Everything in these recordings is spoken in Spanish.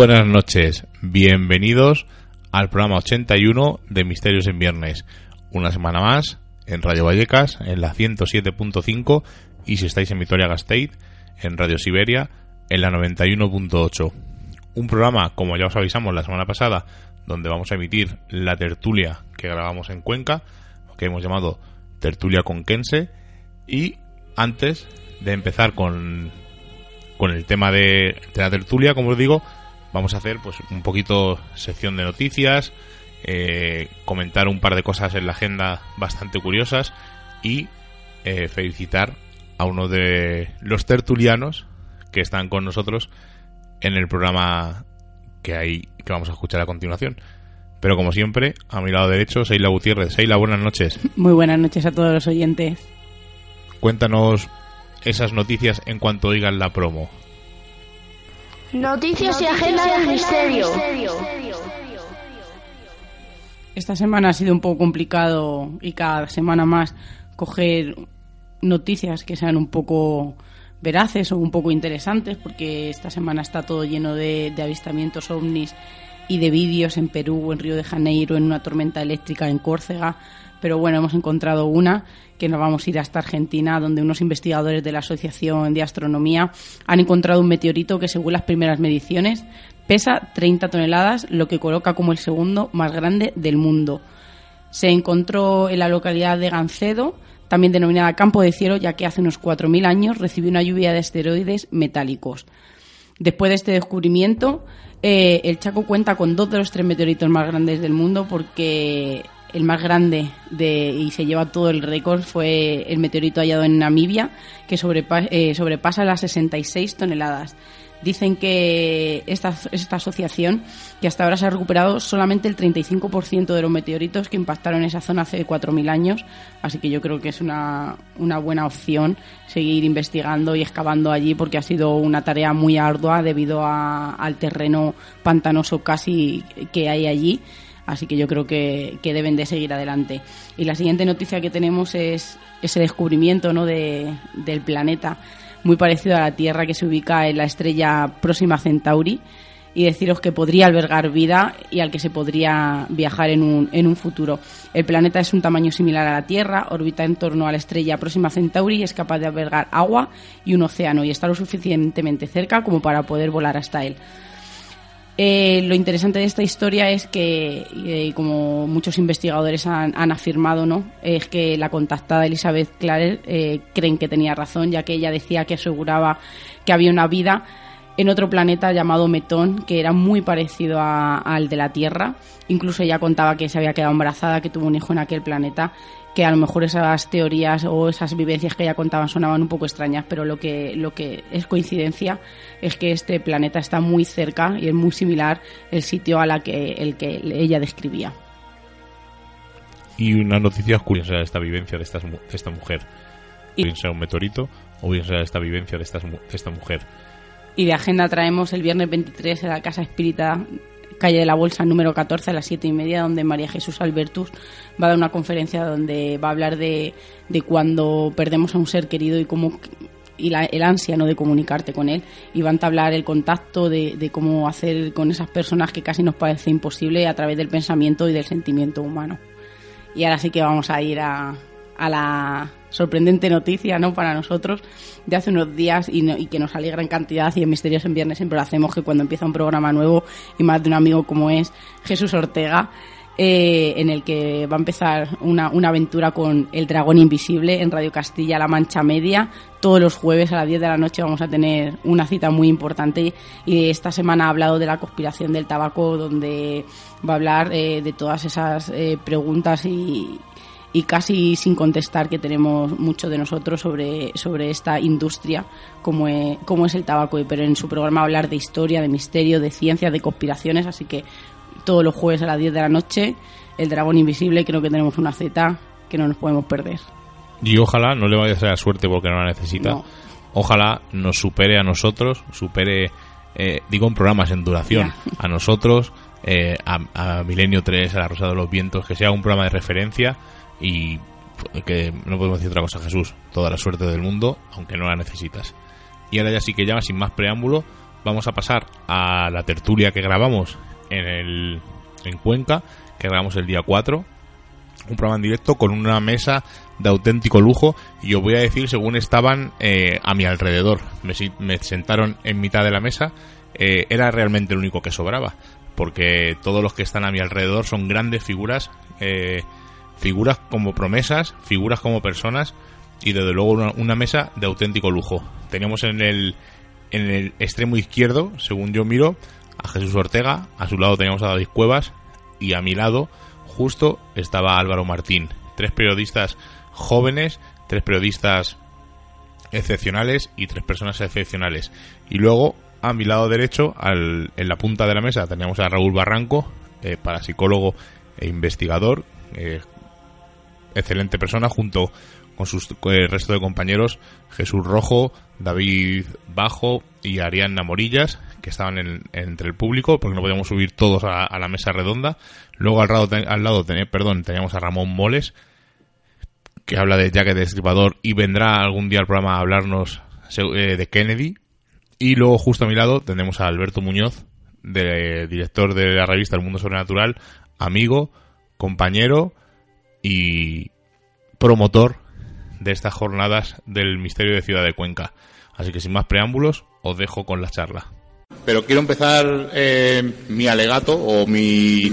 buenas noches, bienvenidos al programa 81 de Misterios en Viernes. Una semana más en Radio Vallecas, en la 107.5 y si estáis en Vitoria Gasteiz, en Radio Siberia, en la 91.8. Un programa, como ya os avisamos la semana pasada, donde vamos a emitir la tertulia que grabamos en Cuenca, que hemos llamado Tertulia Conquense. Y antes de empezar con, con el tema de, de la tertulia, como os digo, vamos a hacer pues un poquito sección de noticias, eh, comentar un par de cosas en la agenda bastante curiosas y eh, felicitar a uno de los tertulianos que están con nosotros en el programa que hay que vamos a escuchar a continuación. Pero como siempre, a mi lado derecho, Seila Gutiérrez. Seila, buenas noches. Muy buenas noches a todos los oyentes. Cuéntanos esas noticias en cuanto oigan la promo. Noticias y agenda del misterio. Esta semana ha sido un poco complicado y cada semana más coger noticias que sean un poco veraces o un poco interesantes porque esta semana está todo lleno de, de avistamientos ovnis y de vídeos en Perú, en Río de Janeiro, en una tormenta eléctrica en Córcega. Pero bueno, hemos encontrado una que nos vamos a ir hasta Argentina, donde unos investigadores de la Asociación de Astronomía han encontrado un meteorito que, según las primeras mediciones, pesa 30 toneladas, lo que coloca como el segundo más grande del mundo. Se encontró en la localidad de Gancedo, también denominada Campo de Cielo, ya que hace unos 4.000 años recibió una lluvia de asteroides metálicos. Después de este descubrimiento, eh, el Chaco cuenta con dos de los tres meteoritos más grandes del mundo porque el más grande de, y se lleva todo el récord fue el meteorito hallado en Namibia, que sobrepa, eh, sobrepasa las 66 toneladas. Dicen que esta, esta asociación, que hasta ahora se ha recuperado solamente el 35% de los meteoritos que impactaron esa zona hace 4.000 años, así que yo creo que es una, una buena opción seguir investigando y excavando allí porque ha sido una tarea muy ardua debido a, al terreno pantanoso casi que hay allí Así que yo creo que, que, deben de seguir adelante. Y la siguiente noticia que tenemos es ese descubrimiento ¿no? de, del planeta muy parecido a la Tierra que se ubica en la estrella próxima Centauri y deciros que podría albergar vida y al que se podría viajar en un, en un futuro. El planeta es un tamaño similar a la Tierra, orbita en torno a la estrella próxima Centauri y es capaz de albergar agua y un océano y está lo suficientemente cerca como para poder volar hasta él. Eh, lo interesante de esta historia es que, eh, como muchos investigadores han, afirmado, ¿no? es que la contactada Elizabeth Clare eh, creen que tenía razón, ya que ella decía que aseguraba que había una vida en otro planeta llamado Metón, que era muy parecido al de la Tierra. Incluso ella contaba que se había quedado embarazada, que tuvo un hijo en aquel planeta que a lo mejor esas teorías o esas vivencias que ella contaba sonaban un poco extrañas, pero lo que, lo que es coincidencia es que este planeta está muy cerca y es muy similar el sitio a la que, el que ella describía. Y una noticia curiosa de esta vivencia de, estas, de esta mujer. Bien sea un meteorito o bien sea esta vivencia de, estas, de esta mujer. Y de agenda traemos el viernes 23 en la Casa Espírita, calle de la Bolsa número 14 a las 7 y media, donde María Jesús Albertus va a dar una conferencia donde va a hablar de, de cuando perdemos a un ser querido y cómo y la, el ansia ¿no? de comunicarte con él y va a entablar el contacto de, de, cómo hacer con esas personas que casi nos parece imposible a través del pensamiento y del sentimiento humano. Y ahora sí que vamos a ir a, a la sorprendente noticia ¿no? para nosotros de hace unos días y, no, y, que nos alegra en cantidad y en Misterios en Viernes siempre lo hacemos que cuando empieza un programa nuevo y más de un amigo como es Jesús Ortega eh, en el que va a empezar una, una, aventura con El Dragón Invisible en Radio Castilla-La Mancha Media. Todos los jueves a las 10 de la noche vamos a tener una cita muy importante y esta semana ha hablado de la conspiración del tabaco donde va a hablar eh, de todas esas eh, preguntas y, y casi sin contestar que tenemos mucho de nosotros sobre, sobre esta industria como es, como es el tabaco, pero en su programa hablar de historia, de misterio, de ciencia, de conspiraciones, así que todos los jueves a las 10 de la noche, El Dragón Invisible, creo que tenemos una Z que no nos podemos perder. Y ojalá no le vaya a ser la suerte porque no la necesita. No. Ojalá nos supere a nosotros, supere, eh, digo en programas en duración, a nosotros, eh, a, a, Milenio 3, a La Rosa de los Vientos, que sea un programa de referencia y que no podemos decir otra cosa, Jesús, toda la suerte del mundo, aunque no la necesitas. Y ahora ya sí que ya, sin más preámbulo, vamos a pasar a la tertulia que grabamos en, el, en Cuenca, que grabamos el día 4. Un programa en directo con una mesa de auténtico lujo. Y os voy a decir según estaban eh, a mi alrededor. Me, sentaron en mitad de la mesa. Eh, era realmente el único que sobraba. Porque todos los que están a mi alrededor son grandes figuras. Eh, figuras como promesas, figuras como personas. Y desde luego una, una mesa de auténtico lujo. Teníamos en el, en el extremo izquierdo, según yo miro, a Jesús Ortega, a su lado teníamos a David Cuevas y a mi lado justo estaba Álvaro Martín. Tres periodistas jóvenes, tres periodistas excepcionales y tres personas excepcionales. Y luego a mi lado derecho, al, en la punta de la mesa, teníamos a Raúl Barranco, eh, parapsicólogo e investigador, eh, excelente persona, junto con sus resto de compañeros, Jesús Rojo, David Bajo y Arianna Morillas, que estaban en, entre el público, porque no podíamos subir todos a, la mesa redonda. Luego al lado, al lado ten, perdón, teníamos a Ramón Moles, que habla de Jack el Destripador y vendrá algún día al programa a hablarnos eh, de Kennedy. Y luego justo a mi lado tenemos a Alberto Muñoz, de, director de la revista El Mundo Sobrenatural, amigo, compañero y promotor de estas jornadas del misterio de Ciudad de Cuenca. Así que sin más preámbulos, os dejo con la charla. Pero quiero empezar eh, mi alegato o mi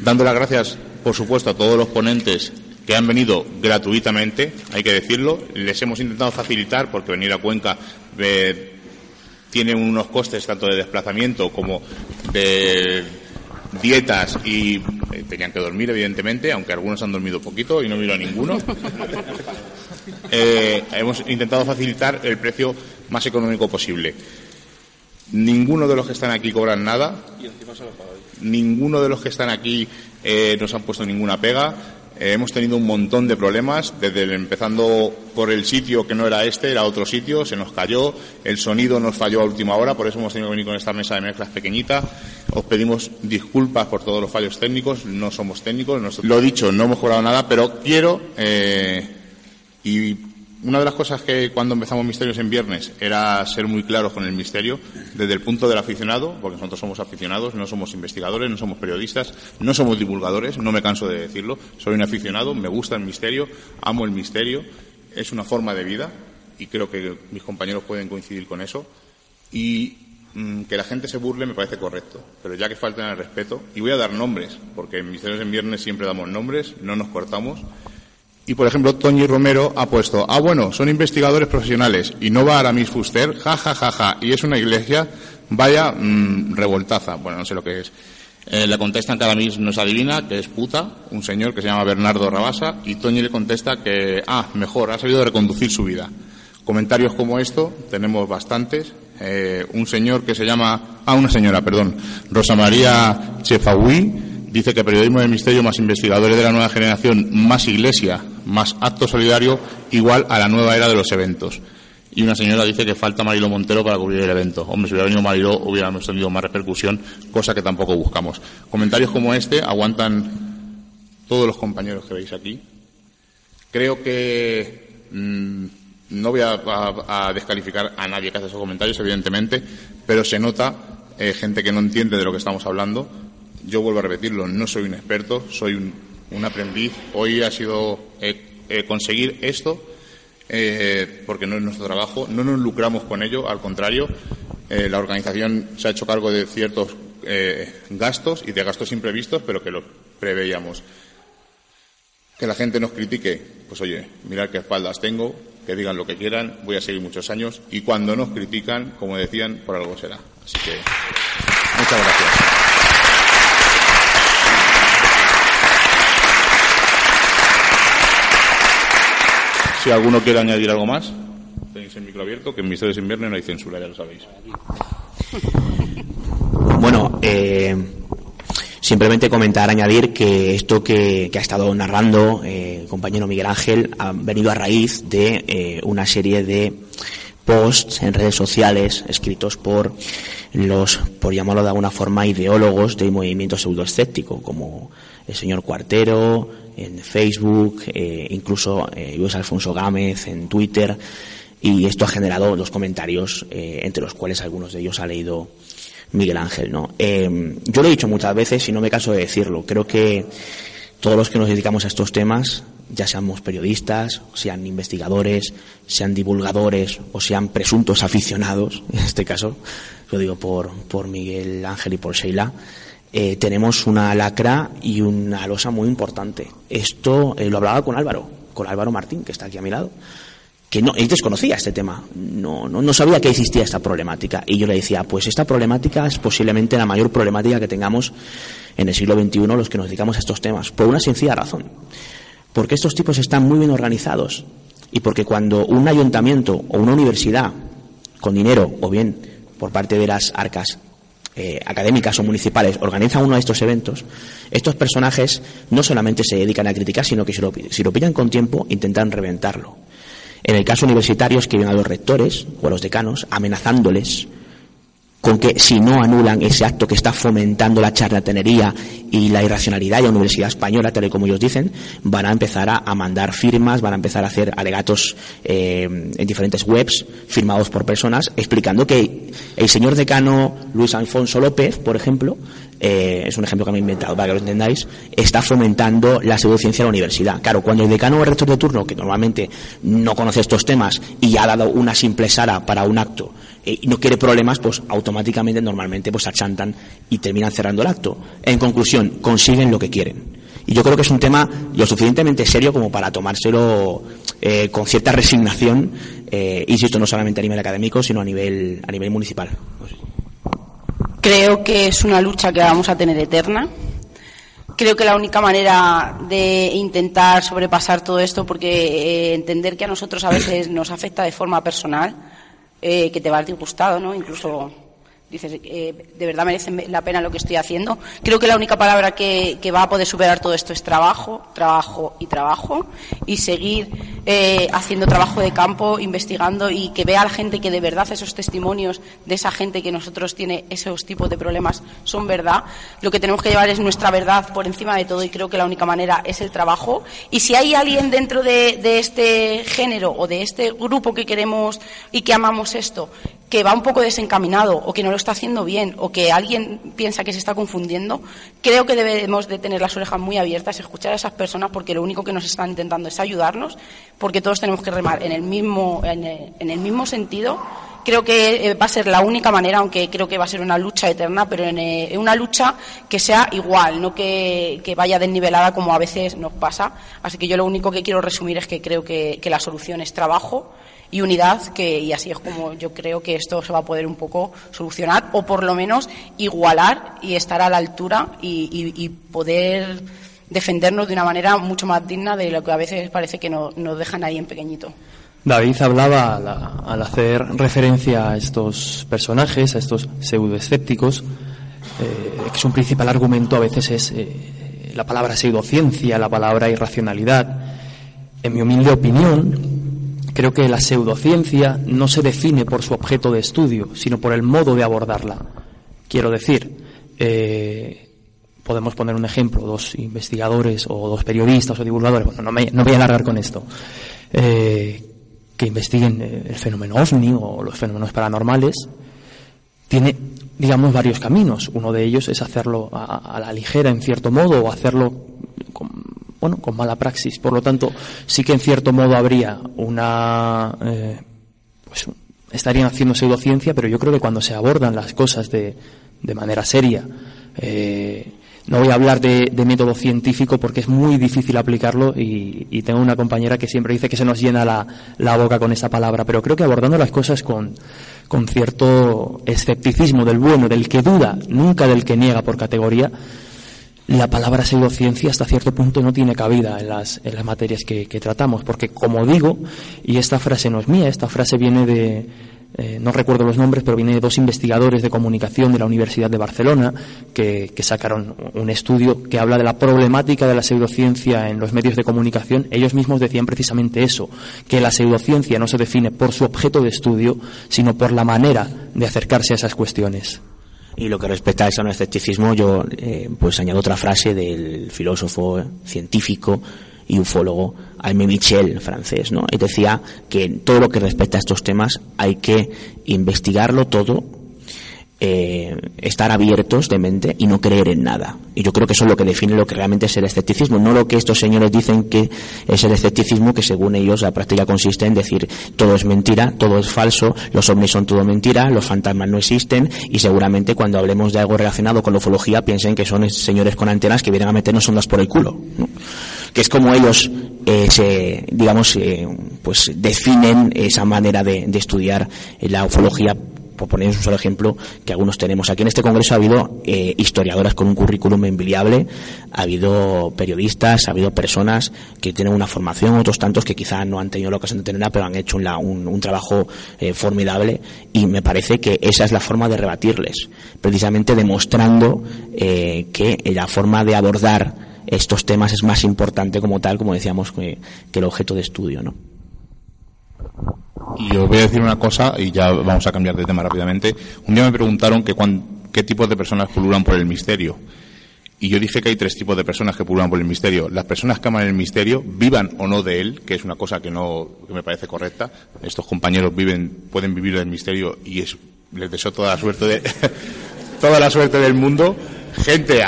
dando las gracias, por supuesto, a todos los ponentes que han venido gratuitamente, hay que decirlo. Les hemos intentado facilitar porque venir a Cuenca eh, tiene unos costes tanto de desplazamiento como de dietas y eh, tenían que dormir, evidentemente, aunque algunos han dormido poquito y no miro a ninguno. Eh, hemos intentado facilitar el precio más económico posible. Ninguno de los que están aquí cobran nada. Ninguno de los que están aquí eh, nos han puesto ninguna pega. Eh, hemos tenido un montón de problemas, desde el, empezando por el sitio que no era este, era otro sitio, se nos cayó, el sonido nos falló a última hora, por eso hemos tenido que venir con esta mesa de mezclas pequeñita. Os pedimos disculpas por todos los fallos técnicos, no somos técnicos, no, lo dicho, no hemos cobrado nada, pero quiero eh, y una de las cosas que cuando empezamos Misterios en Viernes era ser muy claros con el misterio desde el punto del aficionado, porque nosotros somos aficionados, no somos investigadores, no somos periodistas, no somos divulgadores, no me canso de decirlo, soy un aficionado, me gusta el misterio, amo el misterio, es una forma de vida y creo que mis compañeros pueden coincidir con eso. Y mmm, que la gente se burle me parece correcto, pero ya que faltan el respeto, y voy a dar nombres, porque en Misterios en Viernes siempre damos nombres, no nos cortamos, y, por ejemplo, Toñi Romero ha puesto, ah, bueno, son investigadores profesionales y no va a Aramis Fuster, ja, ja, ja, ja, y es una iglesia, vaya mmm, revoltaza. Bueno, no sé lo que es. Eh, le contestan que Aramis no es adivina, que es puta, un señor que se llama Bernardo Rabasa, y Toñi le contesta que, ah, mejor, ha sabido reconducir su vida. Comentarios como esto tenemos bastantes. Eh, un señor que se llama, ah, una señora, perdón, Rosa María Chefaui, dice que periodismo de misterio más investigadores de la nueva generación más iglesia más acto solidario igual a la nueva era de los eventos. y una señora dice que falta Marilo Montero para cubrir el evento. Hombre, si hubiera venido Marilo hubiéramos tenido más repercusión, cosa que tampoco buscamos. Comentarios como este aguantan todos los compañeros que veis aquí. Creo que mm, no voy a, descalificar a nadie que hace esos comentarios, evidentemente, pero se nota eh, gente que no entiende de lo que estamos hablando. Yo vuelvo a repetirlo, no soy un experto, soy un, aprendiz. Hoy ha sido eh, eh, conseguir esto eh, porque no es nuestro trabajo, no nos lucramos con ello, al contrario, eh, la organización se ha hecho cargo de ciertos gastos y de gastos imprevistos, pero que los preveíamos. Que la gente nos critique, pues oye, mirad qué espaldas tengo, que digan lo que quieran, voy a seguir muchos años y cuando nos critican, como decían, por algo será. Así que, muchas gracias. Si alguno quiere añadir algo más, tenéis el micro abierto, que en Misterios Invierno no hay censura, ya lo sabéis. Bueno, eh, simplemente comentar, añadir que esto que, ha estado narrando eh, el compañero Miguel Ángel ha venido a raíz de eh, una serie de posts en redes sociales escritos por los, por llamarlo de alguna forma, ideólogos del movimiento pseudoescéptico, como el señor Cuartero, en Facebook, eh, incluso eh, Alfonso Gámez en Twitter, y esto ha generado los comentarios, eh, entre los cuales algunos de ellos ha leído Miguel Ángel. ¿no? Eh, yo lo he dicho muchas veces y no me caso de decirlo. Creo que todos los que nos dedicamos a estos temas, ya seamos periodistas, sean investigadores, sean divulgadores o sean presuntos aficionados, en este caso, lo digo por, por Miguel Ángel y por Sheila, eh, tenemos una lacra y una losa muy importante. Esto eh, lo hablaba con Álvaro, con Álvaro Martín, que está aquí a mi lado, que no, él desconocía este tema, no, no, no sabía que existía esta problemática. Y yo le decía, pues esta problemática es posiblemente la mayor problemática que tengamos en el siglo XXI los que nos dedicamos a estos temas, por una sencilla razón. Porque estos tipos están muy bien organizados y porque cuando un ayuntamiento o una universidad con dinero o bien por parte de las arcas eh, académicas o municipales organizan uno de estos eventos, estos personajes no solamente se dedican a criticar, sino que si lo, si lo pillan con tiempo intentan reventarlo. En el caso universitario escriben a los rectores o a los decanos amenazándoles con que si no anulan ese acto que está fomentando la charlatanería y la irracionalidad de la Universidad Española, tal y como ellos dicen, van a empezar a, mandar firmas, van a empezar a hacer alegatos eh, en diferentes webs firmados por personas explicando que el señor decano Luis Alfonso López, por ejemplo, eh, es un ejemplo que me he inventado para que lo entendáis, está fomentando la pseudociencia en la universidad. Claro, cuando el decano o el rector de turno, que normalmente no conoce estos temas y ha dado una simple sala para un acto eh, y no quiere problemas, pues automáticamente, normalmente, pues achantan y terminan cerrando el acto. En conclusión, consiguen lo que quieren. Y yo creo que es un tema lo suficientemente serio como para tomárselo eh, con cierta resignación, eh, insisto, no solamente a nivel académico, sino a nivel, a nivel municipal. Creo que es una lucha que vamos a tener eterna. Creo que la única manera de intentar sobrepasar todo esto, porque eh, entender que a nosotros a veces nos afecta de forma personal, eh, que te va disgustado, ¿no? Incluso dices, eh, de verdad merece la pena lo que estoy haciendo. Creo que la única palabra que, va a poder superar todo esto es trabajo, trabajo y trabajo, y seguir eh, haciendo trabajo de campo, investigando y que vea la gente que de verdad esos testimonios de esa gente que nosotros tiene esos tipos de problemas son verdad. Lo que tenemos que llevar es nuestra verdad por encima de todo y creo que la única manera es el trabajo. Y si hay alguien dentro de, de este género o de este grupo que queremos y que amamos esto que va un poco desencaminado o que no lo está haciendo bien o que alguien piensa que se está confundiendo, creo que debemos de tener las orejas muy abiertas, escuchar a esas personas porque lo único que nos están intentando es ayudarnos, porque todos tenemos que remar en el mismo, en el, mismo sentido. Creo que eh, va a ser la única manera, aunque creo que va a ser una lucha eterna, pero en, eh, una lucha que sea igual, no que, vaya desnivelada como a veces nos pasa. Así que yo lo único que quiero resumir es que creo que la solución es trabajo, y unidad, que, y así es como yo creo que esto se va a poder un poco solucionar, o por lo menos igualar y estar a la altura y, poder defendernos de una manera mucho más digna de lo que a veces parece que nos dejan ahí en pequeñito. David hablaba al, hacer referencia a estos personajes, a estos pseudoescépticos, eh, que su principal argumento a veces es eh, la palabra pseudociencia, la palabra irracionalidad. En mi humilde opinión, creo que la pseudociencia no se define por su objeto de estudio, sino por el modo de abordarla. Quiero decir, eh, podemos poner un ejemplo, dos investigadores o dos periodistas o divulgadores, bueno, no, me, no voy a alargar con esto, eh, que investiguen el fenómeno ovni o los fenómenos paranormales, tiene, digamos, varios caminos. Uno de ellos es hacerlo a, a la ligera, en cierto modo, o hacerlo con, bueno, con mala praxis. Por lo tanto, sí que en cierto modo habría una, eh, pues estarían haciendo pseudociencia, pero yo creo que cuando se abordan las cosas de, de manera seria, eh, no voy a hablar de, método científico porque es muy difícil aplicarlo y, y, tengo una compañera que siempre dice que se nos llena la, la boca con esa palabra, pero creo que abordando las cosas con, con cierto escepticismo del bueno, del que duda, nunca del que niega por categoría, la palabra pseudociencia hasta cierto punto no tiene cabida en las, en las materias que, que, tratamos, porque como digo, y esta frase no es mía, esta frase viene de, eh, no recuerdo los nombres, pero viene de dos investigadores de comunicación de la Universidad de Barcelona que, que, sacaron un estudio que habla de la problemática de la pseudociencia en los medios de comunicación. Ellos mismos decían precisamente eso, que la pseudociencia no se define por su objeto de estudio, sino por la manera de acercarse a esas cuestiones. Y lo que respecta a ese escepticismo, yo eh, pues añado otra frase del filósofo científico y ufólogo Aimé Michel, francés, ¿no? Y decía que todo lo que respecta a estos temas hay que investigarlo todo eh, estar abiertos de mente y no creer en nada. Y yo creo que eso es lo que define lo que realmente es el escepticismo, no lo que estos señores dicen que es el escepticismo, que según ellos la práctica consiste en decir todo es mentira, todo es falso, los ovnis son todo mentira, los fantasmas no existen y seguramente cuando hablemos de algo relacionado con la ufología piensen que son señores con antenas que vienen a meternos ondas por el culo. Que es como ellos eh, se, digamos, eh, pues definen esa manera de estudiar la ufología por poner un solo ejemplo, que algunos tenemos. Aquí en este congreso ha habido eh, historiadoras con un currículum envidiable, ha habido periodistas, ha habido personas que tienen una formación, otros tantos que quizás no han tenido la ocasión de tenerla, pero han hecho un, trabajo eh, formidable y me parece que esa es la forma de rebatirles, precisamente demostrando eh, que la forma de abordar estos temas es más importante como tal, como decíamos, que, que el objeto de estudio, ¿no? Y os voy a decir una cosa, y ya vamos a cambiar de tema rápidamente. Un día me preguntaron qué tipos de personas pululan por el misterio. Y yo dije que hay tres tipos de personas que pululan por el misterio. Las personas que aman el misterio, vivan o no de él, que es una cosa que no que me parece correcta. Estos compañeros viven, pueden vivir del misterio y es, les deseo toda la suerte de, toda la suerte del mundo. Gente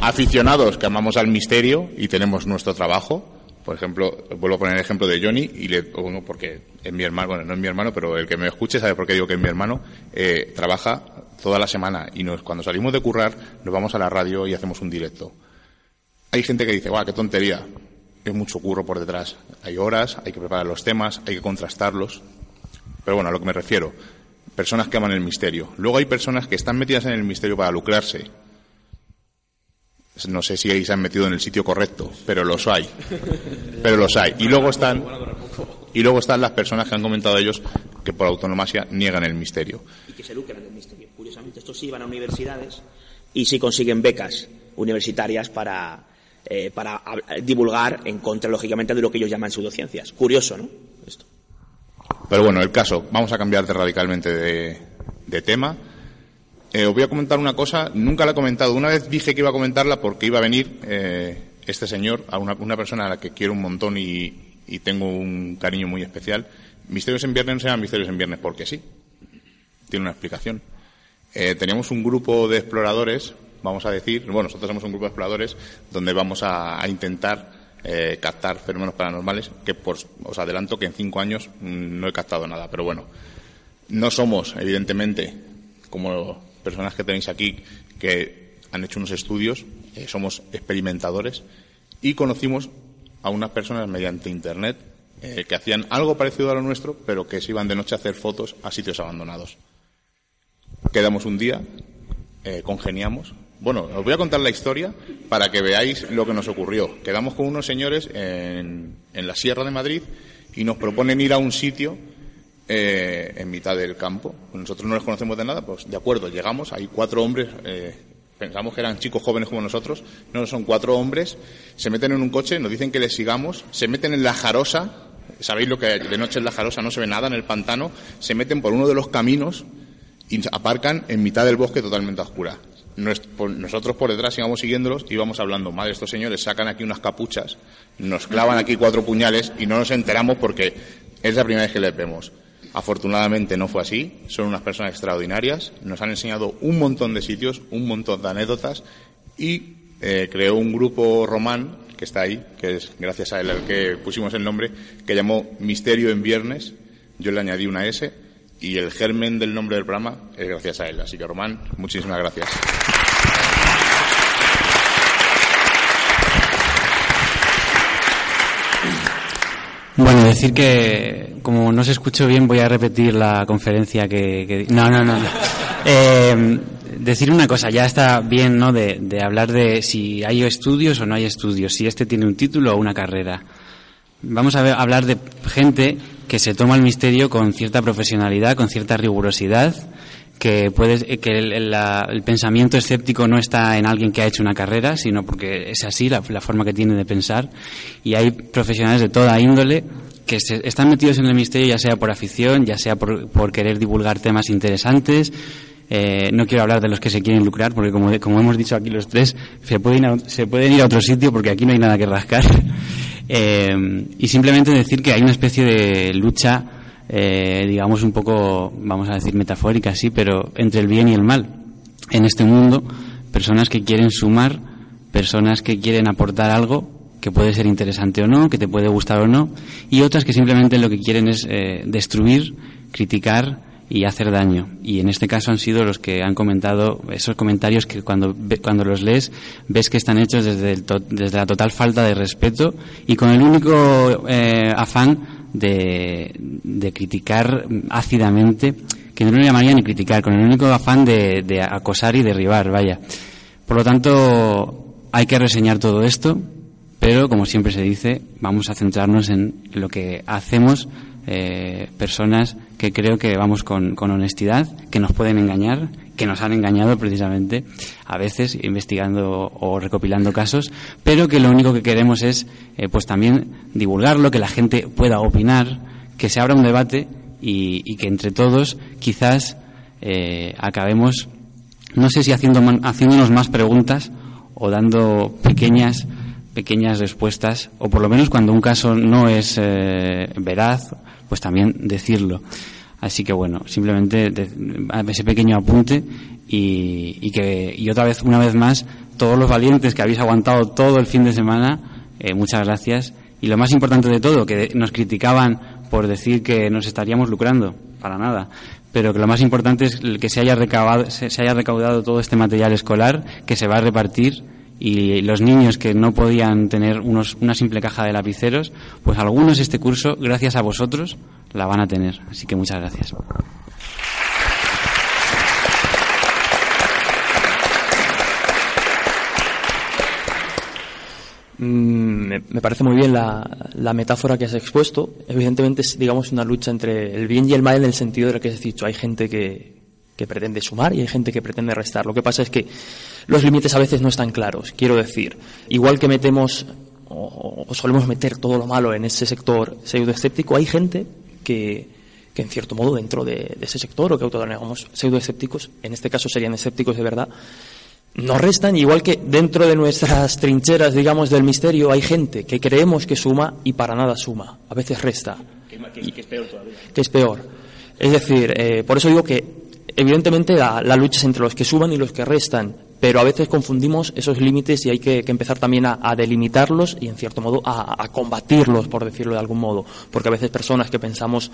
aficionados que amamos al misterio y tenemos nuestro trabajo por ejemplo, vuelvo a poner el ejemplo de Johnny, y le, porque es mi hermano, bueno, no es mi hermano, pero el que me escuche sabe por qué digo que es mi hermano, eh, trabaja toda la semana y nos, cuando salimos de currar nos vamos a la radio y hacemos un directo. Hay gente que dice, guau, qué tontería, es mucho curro por detrás. Hay horas, hay que preparar los temas, hay que contrastarlos. Pero bueno, a lo que me refiero, personas que aman el misterio. Luego hay personas que están metidas en el misterio para lucrarse no sé si ahí se han metido en el sitio correcto, pero los hay. Pero los hay. Y luego están, y luego están las personas que han comentado ellos que por autonomasia niegan el misterio. Y que se lucran del misterio. Curiosamente, estos sí van a universidades y sí consiguen becas universitarias para, eh, para divulgar en contra, lógicamente, de lo que ellos llaman pseudociencias. Curioso, ¿no? Esto. Pero bueno, el caso, vamos a cambiar radicalmente de, de tema. Eh, os voy a comentar una cosa, nunca la he comentado. Una vez dije que iba a comentarla porque iba a venir eh, este señor, a una, una, persona a la que quiero un montón y, tengo un cariño muy especial. Misterios en Viernes no se llama Misterios en Viernes porque sí. Tiene una explicación. Eh, teníamos un grupo de exploradores, vamos a decir, bueno, nosotros somos un grupo de exploradores donde vamos a, intentar eh, captar fenómenos paranormales, que por, os adelanto que en cinco años mmm, no he captado nada, pero bueno. No somos, evidentemente, como personas que tenéis aquí que han hecho unos estudios, eh, somos experimentadores y conocimos a unas personas mediante Internet eh, que hacían algo parecido a lo nuestro, pero que se iban de noche a hacer fotos a sitios abandonados. Quedamos un día, eh, congeniamos. Bueno, os voy a contar la historia para que veáis lo que nos ocurrió. Quedamos con unos señores en, en la Sierra de Madrid y nos proponen ir a un sitio eh, en mitad del campo. Nosotros no les conocemos de nada, pues de acuerdo, llegamos, hay cuatro hombres, eh, pensamos que eran chicos jóvenes como nosotros, no son cuatro hombres, se meten en un coche, nos dicen que les sigamos, se meten en la jarosa, sabéis lo que de noche en la Jarosa no se ve nada en el pantano, se meten por uno de los caminos y aparcan en mitad del bosque totalmente oscura. Nosotros por detrás íbamos siguiéndolos y íbamos hablando, madre, estos señores sacan aquí unas capuchas, nos clavan aquí cuatro puñales y no nos enteramos porque es la primera vez que les vemos. Afortunadamente no fue así, son unas personas extraordinarias, nos han enseñado un montón de sitios, un montón de anécdotas y eh, creó un grupo román que está ahí, que es gracias a él el que pusimos el nombre, que llamó Misterio en Viernes. Yo le añadí una S y el germen del nombre del programa es gracias a él. Así que, Román, muchísimas gracias. Bueno, decir que como no se escuchó bien voy a repetir la conferencia que... No, no, no. Eh, decir una cosa, ya está bien, ¿no? De, de, hablar de si hay estudios o no hay estudios, si este tiene un título o una carrera. Vamos a ver, hablar de gente que se toma el misterio con cierta profesionalidad, con cierta rigurosidad, que puede, que el, el, pensamiento escéptico no está en alguien que ha hecho una carrera, sino porque es así la, la forma que tiene de pensar. Y hay profesionales de toda índole que se, están metidos en el misterio ya sea por afición, ya sea por, por querer divulgar temas interesantes, eh, no quiero hablar de los que se quieren lucrar, porque como, como hemos dicho aquí los tres, se pueden, ir a, se pueden ir a otro sitio porque aquí no hay nada que rascar. eh, y simplemente decir que hay una especie de lucha, eh, digamos un poco, vamos a decir metafórica, sí, pero entre el bien y el mal. En este mundo, personas que quieren sumar, personas que quieren aportar algo que puede ser interesante o no, que te puede gustar o no, y otras que simplemente lo que quieren es eh, destruir, criticar, y hacer daño. Y en este caso han sido los que han comentado esos comentarios que cuando, cuando los lees ves que están hechos desde, el desde la total falta de respeto y con el único eh, afán de, de criticar ácidamente, que no lo llamaría ni criticar, con el único afán de, de acosar y derribar, vaya. Por lo tanto, hay que reseñar todo esto, pero como siempre se dice, vamos a centrarnos en lo que hacemos eh, personas que creo que vamos con, con, honestidad, que nos pueden engañar, que nos han engañado precisamente, a veces investigando o recopilando casos, pero que lo único que queremos es eh, pues también divulgarlo, que la gente pueda opinar, que se abra un debate y, y que entre todos quizás eh, acabemos, no sé si haciendo, haciéndonos más preguntas o dando pequeñas pequeñas respuestas, o por lo menos cuando un caso no es eh, veraz pues también decirlo. Así que bueno, simplemente ese pequeño apunte y, y, que y otra vez, una vez más, todos los valientes que habéis aguantado todo el fin de semana, eh, muchas gracias. Y lo más importante de todo, que nos criticaban por decir que nos estaríamos lucrando, para nada. Pero que lo más importante es que se haya, recaudado, se, se haya recaudado todo este material escolar, que se va a repartir y los niños que no podían tener unos, una simple caja de lapiceros, pues algunos este curso, gracias a vosotros, la van a tener. Así que muchas gracias. Mm, me parece muy bien la, la, metáfora que has expuesto. Evidentemente es, digamos, una lucha entre el bien y el mal en el sentido de lo que has dicho. Hay gente que, que pretende sumar y hay gente que pretende restar. Lo que pasa es que los límites a veces no están claros. Quiero decir, igual que metemos o, solemos meter todo lo malo en ese sector pseudoescéptico, hay gente que, que en cierto modo dentro de, de ese sector o que autodenominamos pseudoescépticos, en este caso serían escépticos de verdad, nos restan, igual que dentro de nuestras trincheras, digamos, del misterio, hay gente que creemos que suma y para nada suma, a veces resta. Que, que es peor todavía. Que es peor. Es decir, eh, por eso digo que evidentemente la, lucha es entre los que suban y los que restan, pero a veces confundimos esos límites y hay que, empezar también a, delimitarlos y en cierto modo a, combatirlos, por decirlo de algún modo, porque a veces personas que pensamos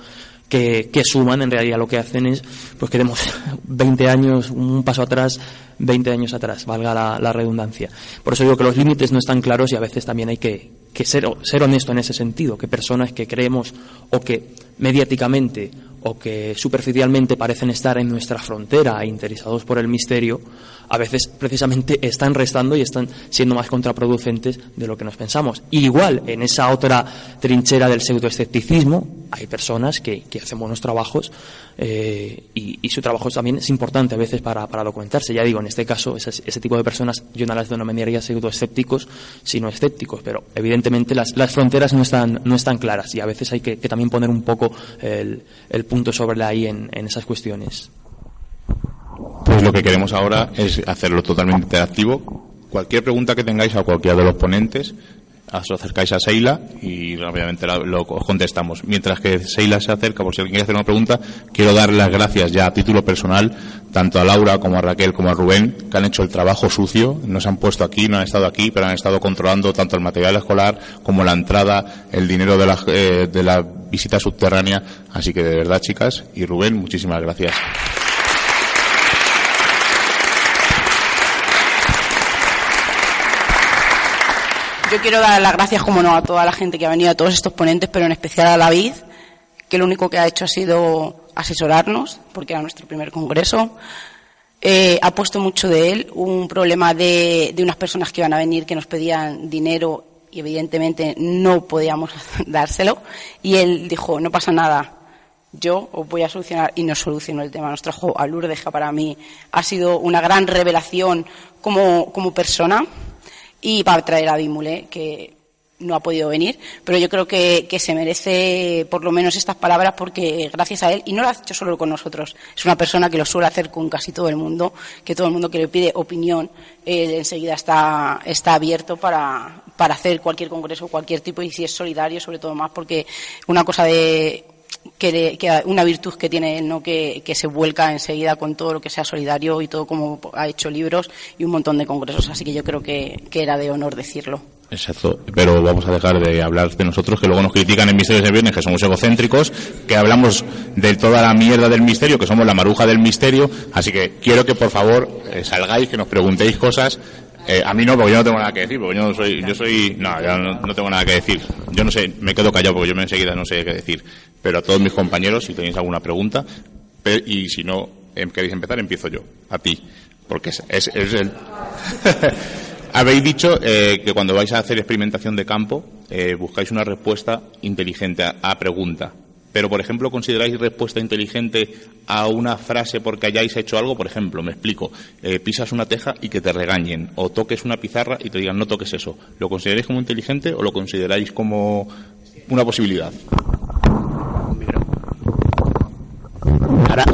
que, que, suman en realidad lo que hacen es pues que demos 20 años, un paso atrás, 20 años atrás, valga la, redundancia. Por eso digo que los límites no están claros y a veces también hay que, que ser, ser honesto en ese sentido, que personas que creemos o que mediáticamente o que superficialmente parecen estar en nuestra frontera interesados por el misterio, a veces precisamente están restando y están siendo más contraproducentes de lo que nos pensamos. Y igual, en esa otra trinchera del pseudoescepticismo, hay personas que, que hacen buenos trabajos eh, y, su trabajo también es importante a veces para, para documentarse. Ya digo, en este caso, ese, ese, tipo de personas yo no las denominaría pseudoescépticos, sino escépticos, pero evidentemente las, las fronteras no están, no están claras y a veces hay que, que también poner un poco el, el punto sobre la I en, en esas cuestiones. Pues lo que queremos ahora es hacerlo totalmente interactivo. Cualquier pregunta que tengáis a cualquiera de los ponentes, os acercáis a Seila y rápidamente lo, contestamos. Mientras que Seila se acerca, por si alguien quiere hacer una pregunta, quiero dar las gracias ya a título personal, tanto a Laura como a Raquel como a Rubén, que han hecho el trabajo sucio, no se han puesto aquí, no han estado aquí, pero han estado controlando tanto el material escolar como la entrada, el dinero de la, eh, de la visita subterránea. Así que de verdad, chicas, y Rubén, muchísimas gracias. Yo quiero dar las gracias, como no, a toda la gente que ha venido, a todos estos ponentes, pero en especial a David, que lo único que ha hecho ha sido asesorarnos, porque era nuestro primer congreso. Eh, ha puesto mucho de él, un problema de, de unas personas que iban a venir que nos pedían dinero y evidentemente no podíamos dárselo. Y él dijo, no pasa nada, yo os voy a solucionar y nos solucionó el tema. Nos trajo a Lourdes, que para mí ha sido una gran revelación como, como persona y va a traer a Bimule, que no ha podido venir, pero yo creo que, que, se merece por lo menos estas palabras porque gracias a él, y no lo ha hecho solo con nosotros, es una persona que lo suele hacer con casi todo el mundo, que todo el mundo que le pide opinión, él enseguida está, está abierto para, para hacer cualquier congreso, cualquier tipo, y si es solidario, sobre todo más, porque una cosa de que, una virtud que tiene él, ¿no? Que, que, se vuelca enseguida con todo lo que sea solidario y todo como ha hecho libros y un montón de congresos. Así que yo creo que, que era de honor decirlo. Exacto, pero vamos a dejar de hablar de nosotros, que luego nos critican en Misterios de Viernes, que somos egocéntricos, que hablamos de toda la mierda del misterio, que somos la maruja del misterio, así que quiero que por favor eh, salgáis, que nos preguntéis cosas, eh, a mí no, porque yo no tengo nada que decir, porque yo no soy, yo soy, no, yo no, tengo nada que decir. Yo no sé, me quedo callado porque yo enseguida no sé qué decir. Pero a todos mis compañeros, si tenéis alguna pregunta, y si no em, queréis empezar, empiezo yo, a ti, porque es, es, el. Habéis dicho eh, que cuando vais a hacer experimentación de campo eh, buscáis una respuesta inteligente a pregunta. Pero, por ejemplo, ¿consideráis respuesta inteligente a una frase porque hayáis hecho algo? Por ejemplo, me explico, eh, pisas una teja y que te regañen, o toques una pizarra y te digan no toques eso. ¿Lo consideráis como inteligente o lo consideráis como una posibilidad?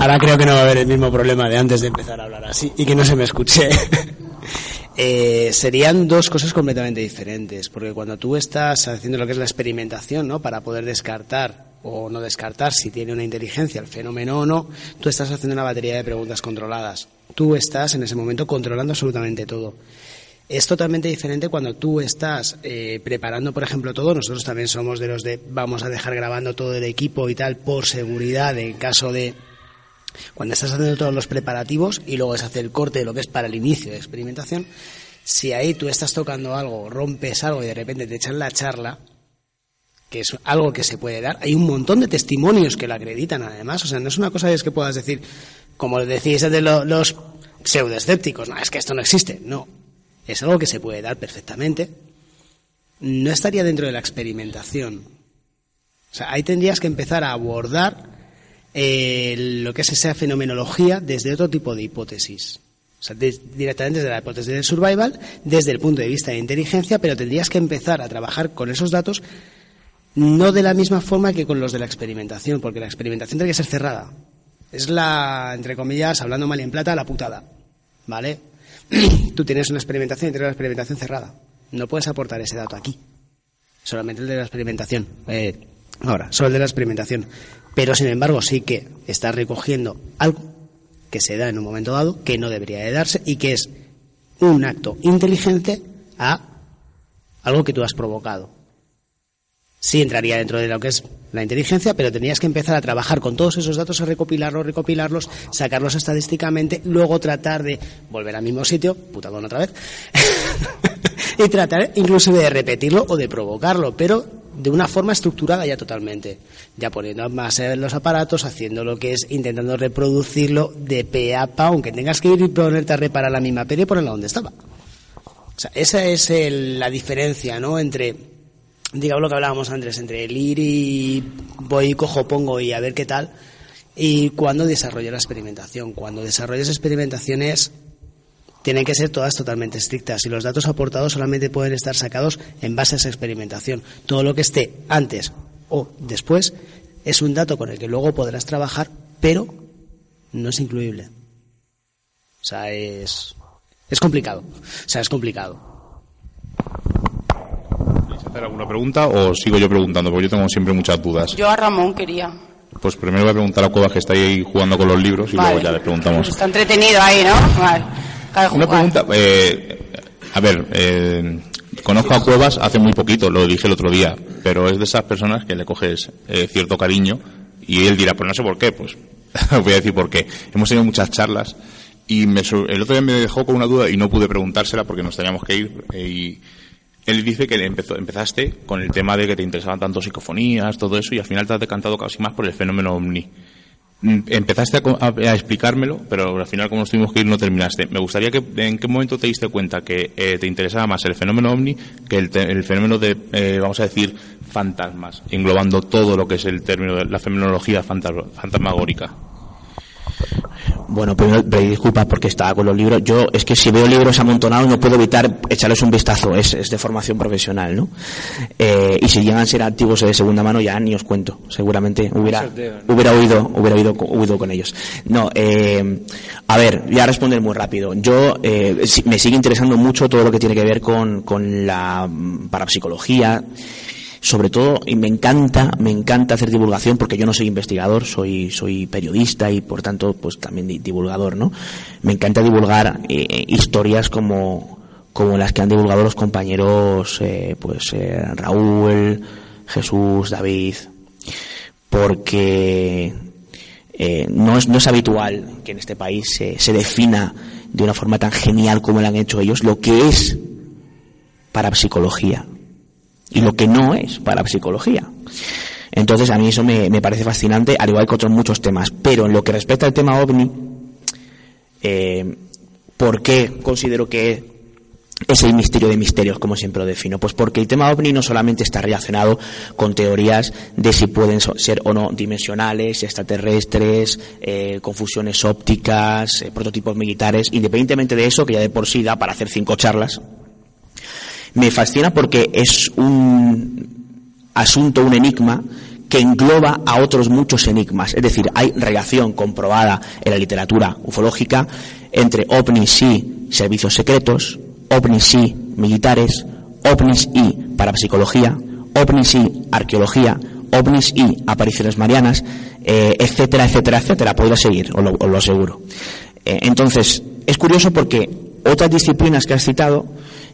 Ahora, creo que no va a haber el mismo problema de antes de empezar a hablar así y que no se me escuche. Eh, serían dos cosas completamente diferentes, porque cuando tú estás haciendo lo que es la experimentación, ¿no? Para poder descartar o no descartar si tiene una inteligencia el fenómeno o no, tú estás haciendo una batería de preguntas controladas. Tú estás en ese momento controlando absolutamente todo. Es totalmente diferente cuando tú estás eh, preparando, por ejemplo, todo. Nosotros también somos de los de vamos a dejar grabando todo el equipo y tal por seguridad en caso de cuando estás haciendo todos los preparativos y luego es hacer el corte de lo que es para el inicio de experimentación. Si ahí tú estás tocando algo, rompes algo y de repente te echan la charla, que es algo que se puede dar. Hay un montón de testimonios que lo acreditan, además. O sea, no es una cosa que puedas decir, como decís de lo, los pseudoescépticos, no, es que esto no existe. No. Es algo que se puede dar perfectamente. No estaría dentro de la experimentación. O sea, ahí tendrías que empezar a abordar eh, lo que es esa fenomenología desde otro tipo de hipótesis. O sea, directamente desde la hipótesis del survival, desde el punto de vista de inteligencia, pero tendrías que empezar a trabajar con esos datos no de la misma forma que con los de la experimentación, porque la experimentación tiene que ser cerrada. Es la, entre comillas, hablando mal y en plata, la putada. ¿Vale? Tú tienes una experimentación y tienes una experimentación cerrada. No puedes aportar ese dato aquí. Solamente el de la experimentación. Eh, ahora, solo el de la experimentación. Pero, sin embargo, sí que estás recogiendo algo que se da en un momento dado, que no debería de darse y que es un acto inteligente a algo que tú has provocado sí entraría dentro de lo que es la inteligencia, pero tendrías que empezar a trabajar con todos esos datos, a recopilarlos, recopilarlos, sacarlos estadísticamente, luego tratar de volver al mismo sitio, putadón otra vez, y tratar incluso de repetirlo o de provocarlo, pero de una forma estructurada ya totalmente, ya poniendo más en los aparatos, haciendo lo que es intentando reproducirlo de pe a pa, aunque tengas que ir y ponerte a reparar la misma pere y ponerla donde estaba. O sea, esa es el, la diferencia, ¿no?, entre digamos lo que hablábamos antes, entre el ir y voy, cojo, pongo y a ver qué tal, y cuando desarrollo la experimentación. Cuando desarrollas experimentaciones tienen que ser todas totalmente estrictas y los datos aportados solamente pueden estar sacados en base a esa experimentación. Todo lo que esté antes o después es un dato con el que luego podrás trabajar, pero no es incluible. O sea, es, es complicado. O sea, es complicado. ¿Queréis hacer alguna pregunta o sigo yo preguntando? Porque yo tengo siempre muchas dudas. Yo a Ramón quería. Pues primero voy a preguntar a Cuevas que está ahí jugando con los libros y Vale. luego ya le preguntamos. Está entretenido ahí, ¿no? Vale. Claro, Una pregunta, eh, a ver, eh, conozco a Cuevas hace muy poquito, lo dije el otro día, pero es de esas personas que le coges eh, cierto cariño y él dirá, pues no sé por qué, pues voy a decir por qué. Hemos tenido muchas charlas y me el otro día me dejó con una duda y no pude preguntársela porque nos teníamos que ir eh, y él dice que empezó, empezaste con el tema de que te interesaban tanto psicofonías, todo eso y al final te has decantado casi más por el fenómeno ovni. Mm, Empezaste a, explicármelo, pero al final como nos tuvimos que ir no terminaste. Me gustaría que en qué momento te diste cuenta que eh, te interesaba más el fenómeno ovni que el, fenómeno de, eh, vamos a decir, fantasmas, englobando todo lo que es el término de la fenomenología fantas- fantasmagórica. Bueno, primero pedir disculpas porque estaba con los libros. Yo es que si veo libros amontonados no puedo evitar echarles un vistazo. Es, es de formación profesional, ¿no? Eh, y si llegan a ser antiguos o de segunda mano ya ni os cuento. Seguramente hubiera hubiera oído hubiera oído, oído con ellos. No, eh, a ver, voy a responder muy rápido. Yo eh, me sigue interesando mucho todo lo que tiene que ver con con la mm, parapsicología sobre todo y me encanta me encanta hacer divulgación porque yo no soy investigador soy soy periodista y por tanto pues también di- divulgador no me encanta divulgar eh, historias como como las que han divulgado los compañeros eh, pues eh, Raúl Jesús David porque no, es, no es habitual que en este país se, defina de una forma tan genial como lo han hecho ellos lo que es parapsicología y lo que no es parapsicología. Entonces a mí eso me, me parece fascinante, al igual que otros muchos temas. Pero en lo que respecta al tema ovni, eh, ¿por qué considero que es el misterio de misterios, como siempre lo defino? Pues porque el tema ovni no solamente está relacionado con teorías de si pueden ser o no dimensionales, extraterrestres, eh, confusiones ópticas, eh, prototipos militares, independientemente de eso, que ya de por sí da para hacer cinco charlas, me fascina porque es un asunto, un enigma que engloba a otros muchos enigmas. Es decir, hay relación comprobada en la literatura ufológica entre ovnis y servicios secretos, ovnis y militares, ovnis y parapsicología, ovnis y arqueología, ovnis y apariciones marianas, eh, etcétera, etcétera, etcétera. Podría seguir, os lo, aseguro. Eh, entonces, es curioso porque otras disciplinas que has citado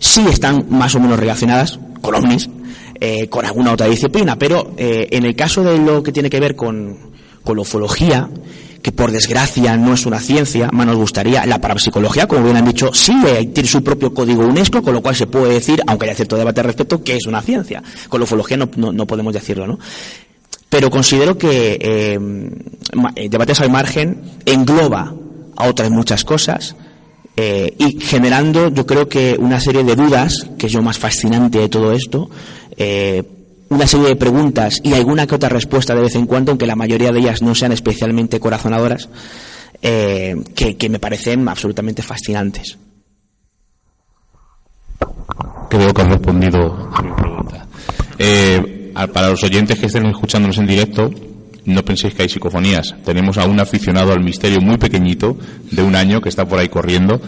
sí están más o menos relacionadas con ovnis, eh, con alguna otra disciplina, pero eh, en el caso de lo que tiene que ver con, con la ufología, que por desgracia no es una ciencia, más nos gustaría, la parapsicología, como bien han dicho, sí tiene su propio código UNESCO, con lo cual se puede decir, aunque haya cierto debate al respecto, que es una ciencia. Con la ufología no, no, no podemos decirlo, ¿no? pero considero que eh, eh, debates al margen engloba a otras muchas cosas eh, y generando yo creo que una serie de dudas que es lo más fascinante de todo esto eh, una serie de preguntas y alguna que otra respuesta de vez en cuando aunque la mayoría de ellas no sean especialmente corazonadoras eh, que, que me parecen absolutamente fascinantes Creo que has respondido a mi pregunta. Para los oyentes que estén escuchándonos en directo, no penséis que hay psicofonías. Tenemos a un aficionado al misterio muy pequeñito, de un año, que está por ahí corriendo.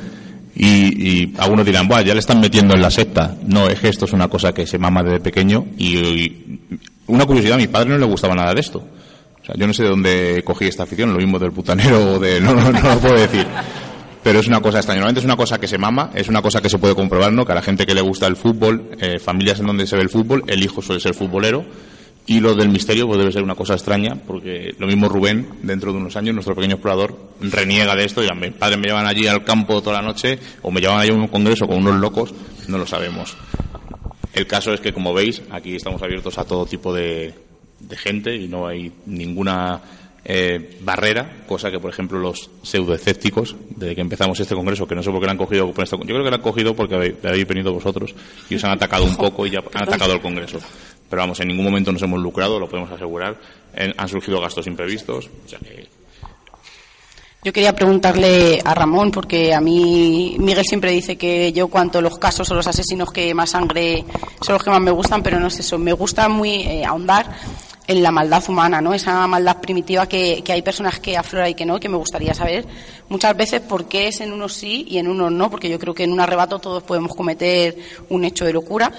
Y, y algunos dirán, Buah, ya le están metiendo en la secta. No, es que esto es una cosa que se mama desde pequeño. Y, una curiosidad, a mi padre no le gustaba nada de esto. O sea, yo no sé de dónde cogí esta afición, lo mismo del putanero o de... No, no, no lo puedo decir. Pero es una cosa extraña. Normalmente es una cosa que se mama, es una cosa que se puede comprobar, ¿no? Que a la gente que le gusta el fútbol, eh, familias en donde se ve el fútbol, el hijo suele ser futbolero. Y lo del misterio pues debe ser una cosa extraña, porque lo mismo Rubén, dentro de unos años, nuestro pequeño explorador, reniega de esto. Y a mi padre me llevan allí al campo toda la noche, o me llevan allí a un congreso con unos locos, no lo sabemos. El caso es que, como veis, aquí estamos abiertos a todo tipo de, de gente y no hay ninguna eh, barrera, cosa que, por ejemplo, los pseudoescépticos, desde que empezamos este congreso, que no sé por qué lo han cogido por esto, yo creo que lo han cogido porque habéis, habéis venido vosotros y os han atacado un poco y ya han atacado el congreso. pero vamos, en ningún momento nos hemos lucrado, lo podemos asegurar. En- han surgido gastos imprevistos, o sea que Yo quería preguntarle a Ramón, porque a mí Miguel siempre dice que yo cuanto los casos o los asesinos que más sangre son los que más me gustan, pero no es eso. Me gusta muy eh, ahondar en la maldad humana, ¿no? Esa maldad primitiva que, que hay personas que aflora y que no, que me gustaría saber muchas veces por qué es en unos sí y en unos no, porque yo creo que en un arrebato todos podemos cometer un hecho de locura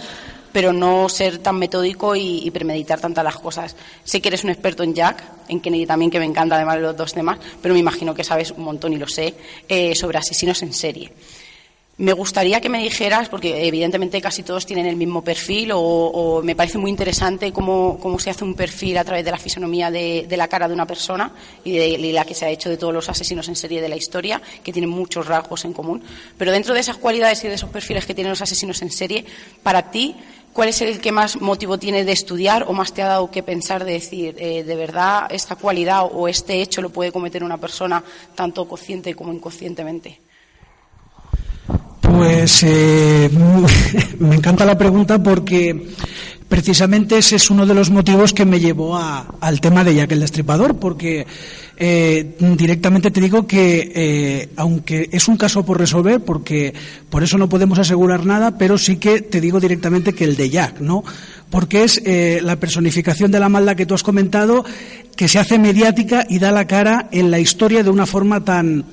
pero no ser tan metódico y, premeditar tantas las cosas. Sé que eres un experto en Jack, en Kennedy también, que me encanta además de los dos temas, pero me imagino que sabes un montón, y lo sé, eh, sobre asesinos en serie. Me gustaría que me dijeras, porque evidentemente casi todos tienen el mismo perfil, o, o me parece muy interesante cómo, cómo se hace un perfil a través de la fisonomía de, de la cara de una persona y de, la que se ha hecho de todos los asesinos en serie de la historia, que tienen muchos rasgos en común. Pero dentro de esas cualidades y de esos perfiles que tienen los asesinos en serie, para ti, ¿cuál es el que más motivo tiene de estudiar o más te ha dado que pensar de decir, eh, de verdad, esta cualidad o este hecho lo puede cometer una persona tanto consciente como inconscientemente? Pues eh, me encanta la pregunta porque precisamente ese es uno de los motivos que me llevó a- al tema de Jack el Destripador, porque eh, directamente te digo que eh, aunque es un caso por resolver, porque por eso no podemos asegurar nada, pero sí que te digo directamente que el de Jack, ¿no? Porque es eh, la personificación de la maldad que tú has comentado, que se hace mediática y da la cara en la historia de una forma tan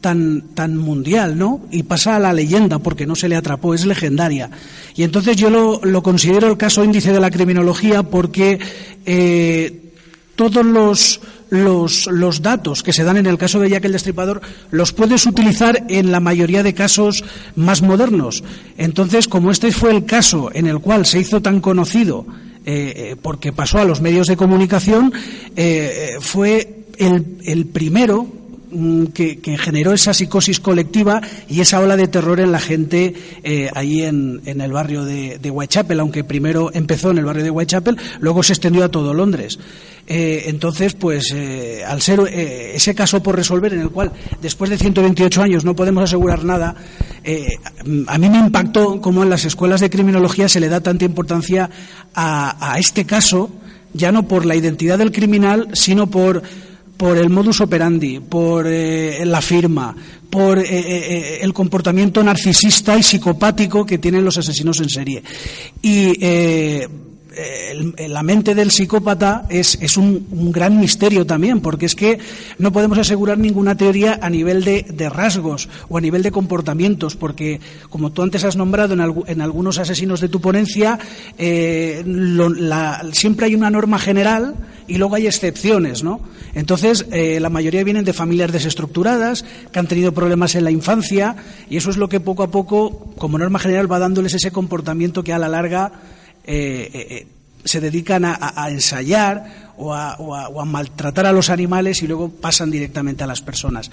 tan, tan mundial, ¿no? Y pasa a la leyenda porque no se le atrapó, es legendaria. Y entonces yo lo, lo considero el caso índice de la criminología porque eh, todos los, los, los datos que se dan en el caso de Jack el Destripador los puedes utilizar en la mayoría de casos más modernos. Entonces, como este fue el caso en el cual se hizo tan conocido eh, eh, porque pasó a los medios de comunicación, fue el, el primero que, que generó esa psicosis colectiva y esa ola de terror en la gente eh, ahí en, en el barrio de, Whitechapel, aunque primero empezó en el barrio de Whitechapel, luego se extendió a todo Londres. Eh, entonces, pues, eh, al ser ese caso por resolver, en el cual después de 128 años no podemos asegurar nada, a mí me impactó cómo en las escuelas de criminología se le da tanta importancia a este caso, ya no por la identidad del criminal, sino por por el modus operandi, por eh, la firma, por eh, eh, el comportamiento narcisista y psicopático que tienen los asesinos en serie. Y eh, la mente del psicópata es, es un, gran misterio también, porque es que no podemos asegurar ninguna teoría a nivel de, rasgos o a nivel de comportamientos, porque como tú antes has nombrado en, algu- en algunos asesinos de tu ponencia, eh, siempre hay una norma general y luego hay excepciones, ¿no? Entonces, eh, la mayoría vienen de familias desestructuradas, que han tenido problemas en la infancia, y eso es lo que poco a poco, como norma general, va dándoles ese comportamiento que a la larga eh, eh, eh, se dedican a, ensayar o a, maltratar a los animales y luego pasan directamente a las personas.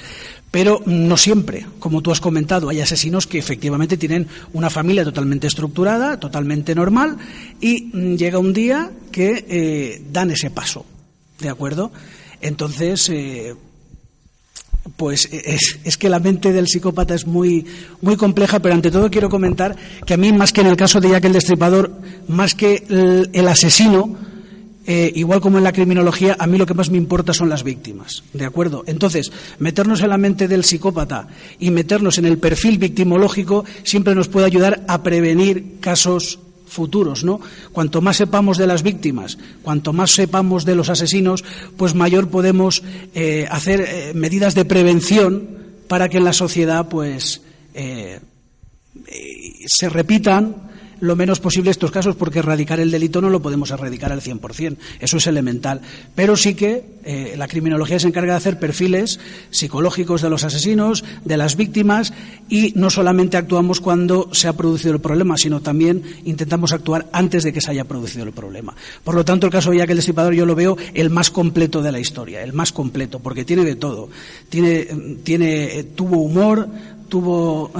Pero no siempre, como tú has comentado, hay asesinos que efectivamente tienen una familia totalmente estructurada, totalmente normal, y mm, llega un día que dan ese paso, ¿de acuerdo? Entonces, pues es, es que la mente del psicópata es muy, muy compleja, pero ante todo quiero comentar que a mí, más que en el caso de Jack el Destripador, más que el, el asesino, eh, igual como en la criminología, a mí lo que más me importa son las víctimas. ¿De acuerdo? Entonces, meternos en la mente del psicópata y meternos en el perfil victimológico siempre nos puede ayudar a prevenir casos futuros, ¿no? Cuanto más sepamos de las víctimas, cuanto más sepamos de los asesinos, pues mayor podemos eh, hacer eh, medidas de prevención para que en la sociedad, pues, eh, se repitan lo menos posible estos casos, porque erradicar el delito no lo podemos erradicar al 100%, eso es elemental. Pero sí que eh, la criminología se encarga de hacer perfiles psicológicos de los asesinos, de las víctimas, y no solamente actuamos cuando se ha producido el problema, sino también intentamos actuar antes de que se haya producido el problema. Por lo tanto, el caso de Jack el Destripador yo lo veo el más completo de la historia, el más completo, porque tiene de todo. Tiene, tiene, eh, tuvo humor, tuvo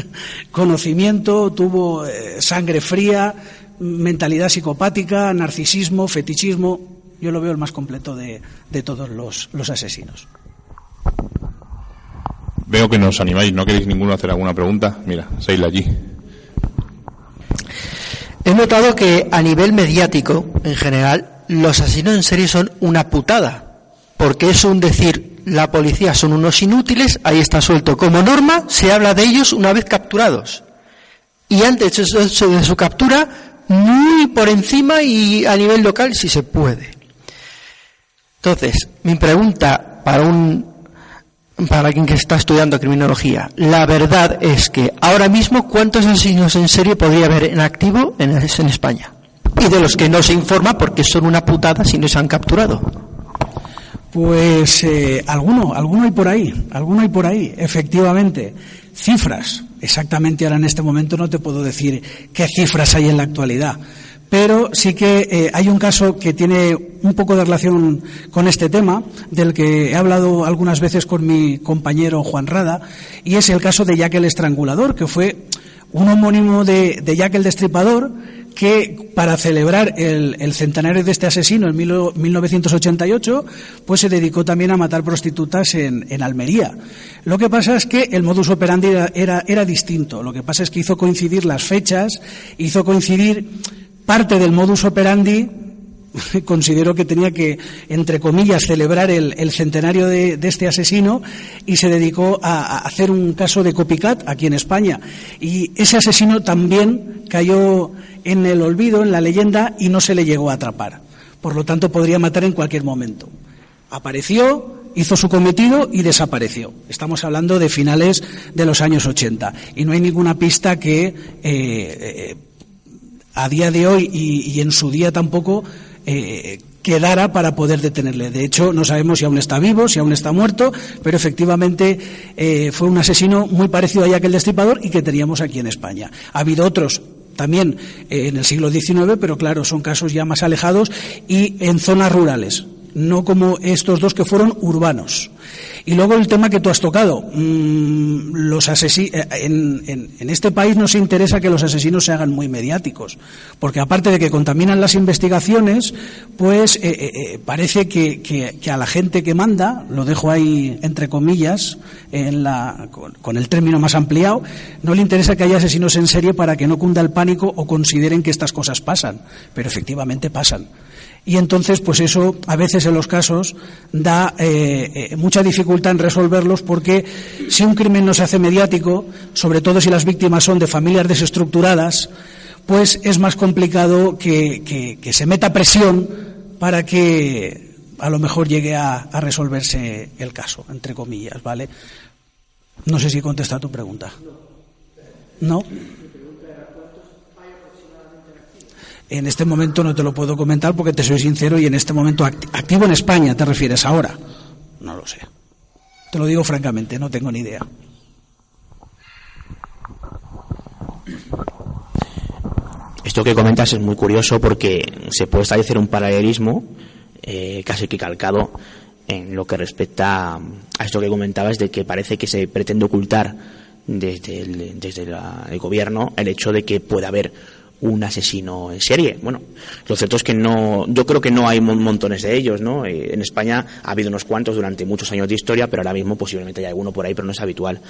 conocimiento, tuvo eh, sangre fría, mentalidad psicopática, narcisismo, fetichismo. Yo lo veo el más completo de, de todos los, los asesinos. Veo que nos animáis, ¿no queréis ninguno hacer alguna pregunta? Mira, Seila allí. he notado que a nivel mediático, en general, los asesinos en serie son una putada. Porque es un decir, la policía son unos inútiles, ahí está suelto. Como norma, se habla de ellos una vez capturados. Y antes de su captura, muy por encima y a nivel local, si se puede. Entonces, mi pregunta para un para alguien que está estudiando criminología, la verdad es que ahora mismo cuántos asesinos en serie podría haber en activo en, en España y de los que no se informa porque son una putada si no se han capturado. Pues eh, alguno, alguno hay por ahí, alguno hay por ahí, efectivamente. Cifras, exactamente ahora en este momento no te puedo decir qué cifras hay en la actualidad, pero sí que eh, hay un caso que tiene un poco de relación con este tema, del que he hablado algunas veces con mi compañero Juan Rada, y es el caso de Jack el Estrangulador, que fue un homónimo de, de Jack el Destripador, que para celebrar el, centenario de este asesino en 1988, pues se dedicó también a matar prostitutas en, en, Almería. Lo que pasa es que el modus operandi era, era distinto. Lo que pasa es que hizo coincidir las fechas, hizo coincidir parte del modus operandi considero que tenía que, entre comillas, celebrar el, centenario de, este asesino y se dedicó a, hacer un caso de copycat aquí en España. Y ese asesino también cayó en el olvido, en la leyenda, y no se le llegó a atrapar. Por lo tanto, podría matar en cualquier momento. Apareció, hizo su cometido y desapareció. Estamos hablando de finales de los años 80 y no hay ninguna pista que eh, eh, a día de hoy y, en su día tampoco eh, quedara para poder detenerle. De hecho, no sabemos si aún está vivo, si aún está muerto, pero efectivamente eh, fue un asesino muy parecido a aquel destripador y que teníamos aquí en España. Ha habido otros también eh, en el siglo XIX, pero claro, son casos ya más alejados y en zonas rurales, no como estos dos que fueron urbanos. Y luego el tema que tú has tocado. Mm, los eh, en, en, este país no se interesa que los asesinos se hagan muy mediáticos, porque aparte de que contaminan las investigaciones, pues eh, eh, parece que, que, a la gente que manda, lo dejo ahí entre comillas, en la, con el término más ampliado, no le interesa que haya asesinos en serie para que no cunda el pánico o consideren que estas cosas pasan, pero efectivamente pasan y entonces pues eso a veces en los casos da eh, eh, mucha dificultad en resolverlos porque si un crimen no se hace mediático, sobre todo si las víctimas son de familias desestructuradas, pues es más complicado que, se meta presión para que a lo mejor llegue a, a, resolverse el caso, entre comillas, ¿vale? No sé si contesta tu pregunta. ¿No? En este momento no te lo puedo comentar porque te soy sincero y en este momento activo en España te refieres ahora. No lo sé. Te lo digo francamente, no tengo ni idea. Esto que comentas es muy curioso porque se puede establecer un paralelismo eh, casi que calcado en lo que respecta a esto que comentabas de que parece que se pretende ocultar desde el, desde el gobierno el hecho de que pueda haber un asesino en serie. Bueno, lo cierto es que no, yo creo que no hay montones de ellos, ¿no? Eh, en España ha habido unos cuantos durante muchos años de historia, pero ahora mismo posiblemente hay alguno por ahí, pero no es habitual.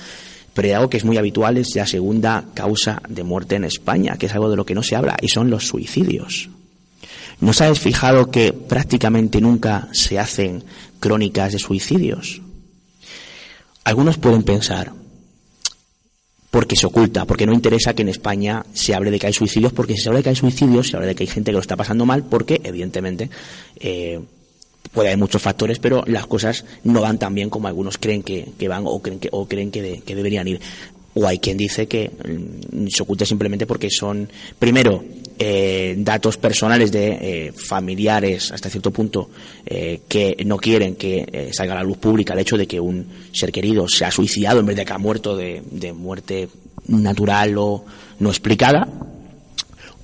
Pero hay algo que es muy habitual es la segunda causa de muerte en España, que es algo de lo que no se habla, y son los suicidios. ¿No os habéis fijado que prácticamente nunca se hacen crónicas de suicidios? Algunos pueden pensar, porque se oculta, porque no interesa que en España se hable de que hay suicidios, porque si se habla de que hay suicidios, se habla de que hay gente que lo está pasando mal, porque evidentemente eh, puede haber muchos factores, pero las cosas no van tan bien como algunos creen que, van o creen que, creen que deberían ir o hay quien dice que mm, se oculta simplemente porque son, primero, eh, datos personales de eh, familiares hasta cierto punto eh, que no quieren que salga a la luz pública. El hecho de que un ser querido se ha suicidado en vez de que ha muerto de, muerte natural o no explicada,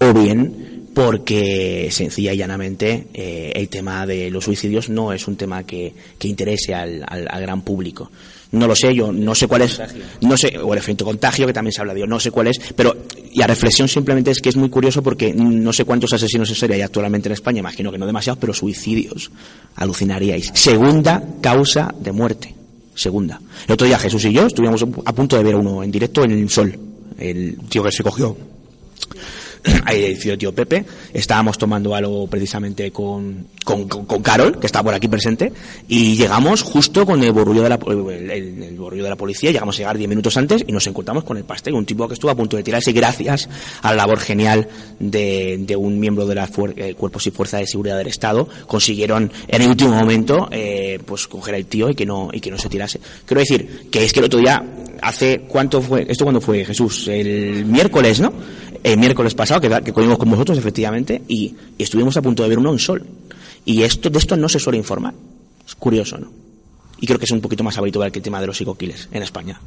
o bien porque sencilla y llanamente el tema de los suicidios no es un tema que, que interese al, al gran público no lo sé, yo no sé cuál es, no sé, o el efecto contagio que también se habla de, no sé cuál es, pero y a reflexión simplemente es que es muy curioso porque no sé cuántos asesinos en serie hay actualmente en España, imagino que no demasiados, pero suicidios, alucinaríais. Segunda causa de muerte, segunda. El otro día Jesús y yo estuvimos a punto de ver uno en directo en el Sol, el tío que se cogió ahí decía tío Pepe, estábamos tomando algo precisamente con, con, con- Carol, que está por aquí presente, y llegamos justo con el borrullo de la, el, el- el borrullo de la policía, llegamos a llegar 10 minutos antes y nos encontramos con el pastel, un tipo que estuvo a punto de tirarse gracias a la labor genial de, de un miembro de la eh, Cuerpos y Fuerzas de Seguridad del Estado, consiguieron en el último momento eh, pues coger al tío y que no y que no se tirase. Quiero decir que es que el otro día hace cuánto fue esto cuándo fue Jesús el miércoles, ¿no? El miércoles pasado que, que comimos con vosotros efectivamente y, estuvimos a punto de ver en sol. Y esto de esto no se suele informar. Es curioso, ¿no? Y creo que es un poquito más habitual que el tema de los psicoquiles en España.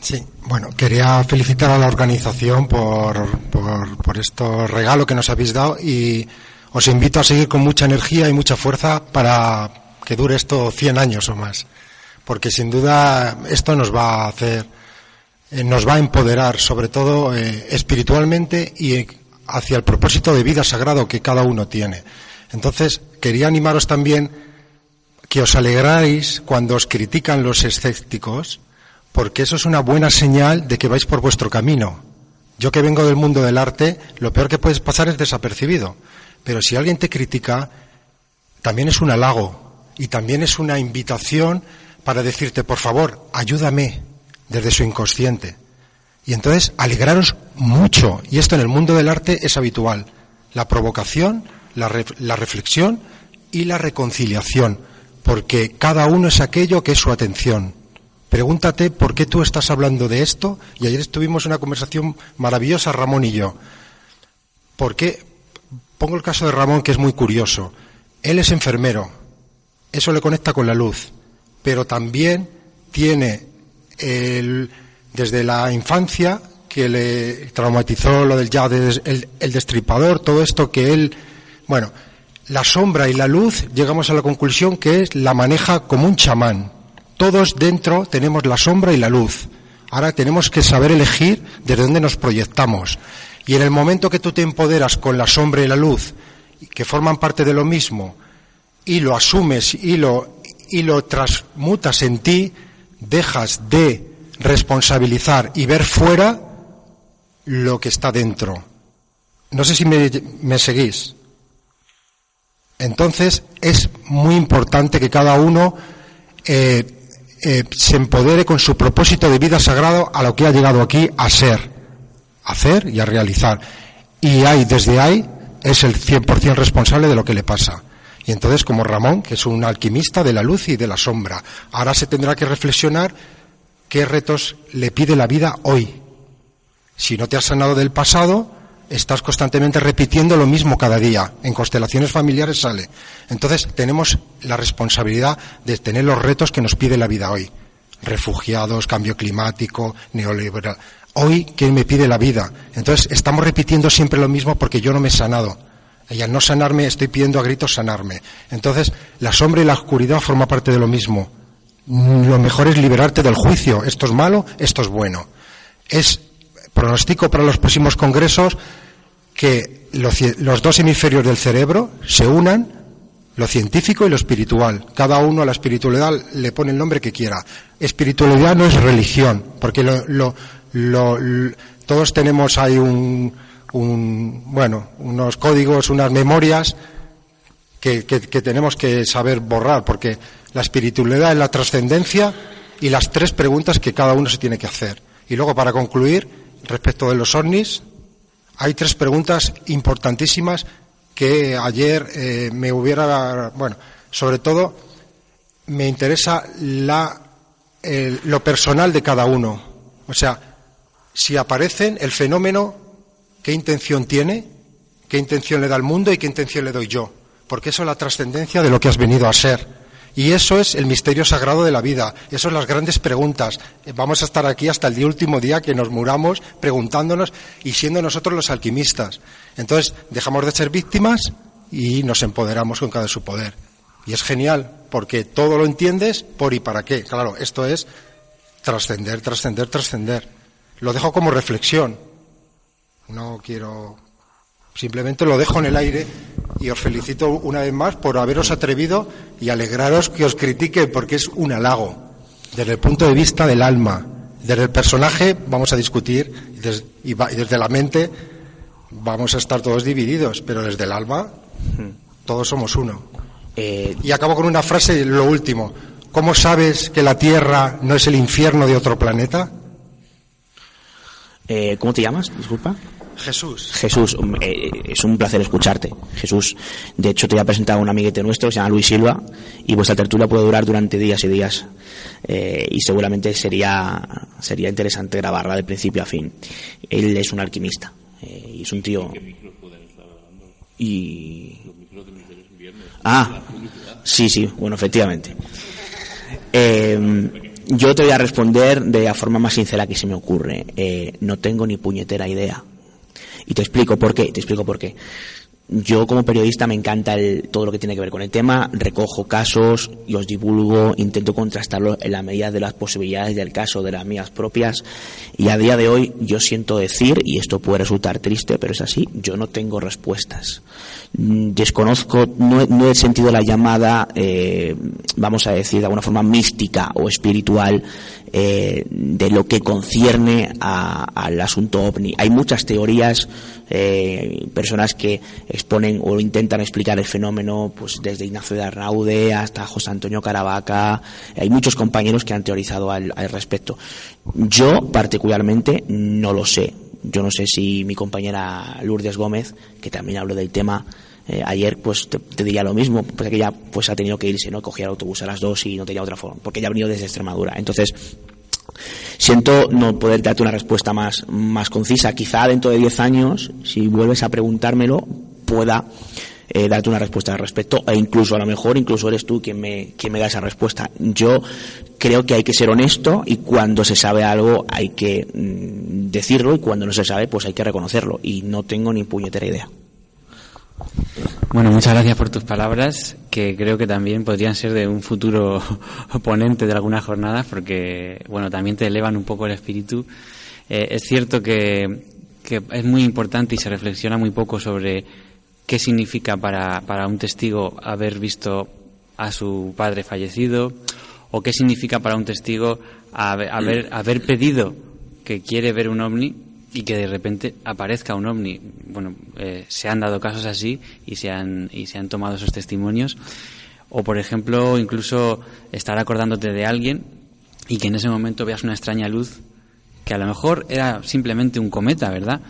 Sí, bueno, quería felicitar a la organización por, por, por este regalo que nos habéis dado y os invito a seguir con mucha energía y mucha fuerza para que dure esto 100 años o más. Porque sin duda esto nos va a hacer, eh, nos va a empoderar, sobre todo eh, espiritualmente y hacia el propósito de vida sagrado que cada uno tiene. Entonces, quería animaros también que os alegráis cuando os critican los escépticos, porque eso es una buena señal de que vais por vuestro camino. Yo que vengo del mundo del arte, lo peor que puedes pasar es desapercibido. Pero si alguien te critica, también es un halago y también es una invitación para decirte, por favor, ayúdame desde su inconsciente. Y entonces alegraros mucho. Y esto en el mundo del arte es habitual. La provocación, la, ref- la reflexión y la reconciliación. Porque cada uno es aquello que es su atención. Pregúntate por qué tú estás hablando de esto. Y ayer estuvimos en una conversación maravillosa, Ramón y yo. ¿Por qué? Pongo el caso de Ramón, que es muy curioso. Él es enfermero. Eso le conecta con la luz. Pero también tiene desde la infancia que le traumatizó lo del ya el, el destripador, todo esto que él, bueno, la sombra y la luz, llegamos a la conclusión que es la maneja como un chamán. Todos dentro tenemos la sombra y la luz. Ahora tenemos que saber elegir desde dónde nos proyectamos. Y en el momento que tú te empoderas con la sombra y la luz, que forman parte de lo mismo, y lo asumes y lo, y lo transmutas en ti, dejas de responsabilizar y ver fuera lo que está dentro. No sé si me, seguís. Entonces es muy importante que cada uno eh, eh, se empodere con su propósito de vida sagrado a lo que ha llegado aquí a ser, a hacer y a realizar. Y ahí, desde ahí, es el 100% responsable de lo que le pasa. Y entonces, como Ramón, que es un alquimista de la luz y de la sombra, ahora se tendrá que reflexionar qué retos le pide la vida hoy. Si no te has sanado del pasado, estás constantemente repitiendo lo mismo cada día. En constelaciones familiares sale. Entonces tenemos la responsabilidad de tener los retos que nos pide la vida hoy. Refugiados, cambio climático, neoliberal. Hoy, ¿qué me pide la vida? Entonces estamos repitiendo siempre lo mismo porque yo no me he sanado. Y al no sanarme, estoy pidiendo a gritos sanarme. Entonces, la sombra y la oscuridad forman parte de lo mismo. Lo mejor es liberarte del juicio. Esto es malo, esto es bueno. Es pronostico para los próximos congresos que los, dos hemisferios del cerebro se unan, lo científico y lo espiritual. Cada uno a la espiritualidad le pone el nombre que quiera. Espiritualidad no es religión, porque lo, lo- lo- todos tenemos ahí un, un- bueno, unos códigos, unas memorias que, que- tenemos que saber borrar, porque la espiritualidad es la trascendencia y las tres preguntas que cada uno se tiene que hacer. Y luego, para concluir, respecto de los ovnis, hay tres preguntas importantísimas que ayer eh, me hubiera, bueno, sobre todo me interesa la, lo personal de cada uno. O sea, si aparecen el fenómeno, ¿qué intención tiene? ¿Qué intención le da al mundo y qué intención le doy yo? Porque eso es la trascendencia de lo que has venido a ser. Y eso es el misterio sagrado de la vida. Eso son las grandes preguntas. Vamos a estar aquí hasta el último día que nos muramos preguntándonos y siendo nosotros los alquimistas. Entonces, dejamos de ser víctimas y nos empoderamos con cada su poder. Y es genial, porque todo lo entiendes por y para qué. Claro, esto es trascender, trascender, trascender. Lo dejo como reflexión. No quiero. Simplemente lo dejo en el aire y os felicito una vez más por haberos atrevido y alegraros que os critique porque es un halago desde el punto de vista del alma. Desde el personaje vamos a discutir y desde, y va- y desde la mente vamos a estar todos divididos, pero desde el alma todos somos uno. Eh, Y acabo con una frase, lo último. ¿Cómo sabes que la Tierra no es el infierno de otro planeta? eh, ¿Cómo te llamas? Disculpa. Jesús. Jesús, um, eh, es un placer escucharte. Jesús, de hecho te voy a presentar a un amiguete nuestro, se llama Luis Silva, y vuestra tertulia puede durar durante días y días. Eh, y seguramente sería, sería interesante grabarla de principio a fin. Él es un alquimista, eh, y es un tío... Y... Ah, sí, sí, bueno, efectivamente. Eh, yo te voy a responder de la forma más sincera que se me ocurre. Eh, no tengo ni puñetera idea. Y te explico por qué, te explico por qué. Yo como periodista me encanta el- todo lo que tiene que ver con el tema, recojo casos y os divulgo, intento contrastarlo en la medida de las posibilidades del caso, de las mías propias. Y a día de hoy yo siento decir, y esto puede resultar triste, pero es así, yo no tengo respuestas. Mm, Desconozco, no, he- sentido la llamada, eh, vamos a decir de alguna forma mística o espiritual eh, de lo que concierne al asunto ovni. Hay muchas teorías, eh, personas que exponen o intentan explicar el fenómeno, pues desde Ignacio de Arnaude hasta José Antonio Caravaca. Hay muchos compañeros que han teorizado al, al respecto. Yo particularmente no lo sé. Yo no sé si mi compañera Lourdes Gómez, que también habló del tema, eh, ayer pues te, diría lo mismo, porque que ella pues ha tenido que irse, ¿no? Cogía el autobús a las dos y no tenía otra forma, porque ella ha venido desde Extremadura. Entonces, siento no poder darte una respuesta más, más concisa. Quizá dentro de 10 años, si vuelves a preguntármelo, pueda eh, darte una respuesta al respecto, e incluso a lo mejor, incluso eres tú quien me, quien me da esa respuesta. Yo creo que hay que ser honesto y cuando se sabe algo hay que mm, decirlo y cuando no se sabe pues hay que reconocerlo y no tengo ni puñetera idea. Bueno, muchas gracias por tus palabras, que creo que también podrían ser de un futuro oponente de algunas jornadas, porque, bueno, también te elevan un poco el espíritu. Eh, es cierto que, es muy importante y se reflexiona muy poco sobre qué significa para, para un testigo haber visto a su padre fallecido, o qué significa para un testigo haber, haber, haber pedido que quiere ver un ovni y que de repente aparezca un ovni. Bueno, eh, se han dado casos así y se han, y se han tomado esos testimonios. O, por ejemplo, incluso estar acordándote de alguien y que en ese momento veas una extraña luz que a lo mejor era simplemente un cometa, ¿verdad?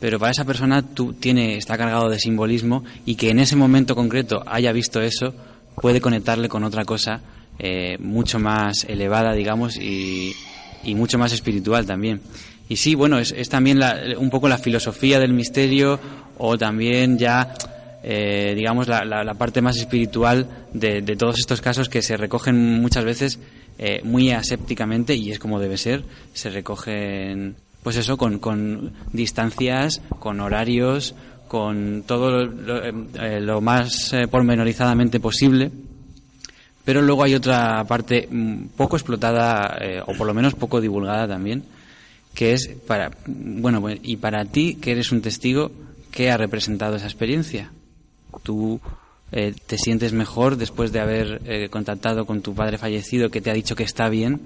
Pero para esa persona tú tiene, está cargado de simbolismo y que en ese momento concreto haya visto eso puede conectarle con otra cosa eh, mucho más elevada, digamos, y, y mucho más espiritual también. Y sí, bueno, es, también la- un poco la filosofía del misterio o también ya, eh, digamos, la, parte más espiritual de, todos estos casos que se recogen muchas veces eh, muy asépticamente y es como debe ser, se recogen, pues eso, con, distancias, con horarios, con todo lo, lo, eh, más pormenorizadamente posible. Pero luego hay otra parte mm, poco explotada, o por lo menos poco divulgada también, que es para, bueno, pues, y para ti, que eres un testigo, ¿qué ha representado esa experiencia? Tú eh, te sientes mejor después de haber eh, contactado con tu padre fallecido que te ha dicho que está bien.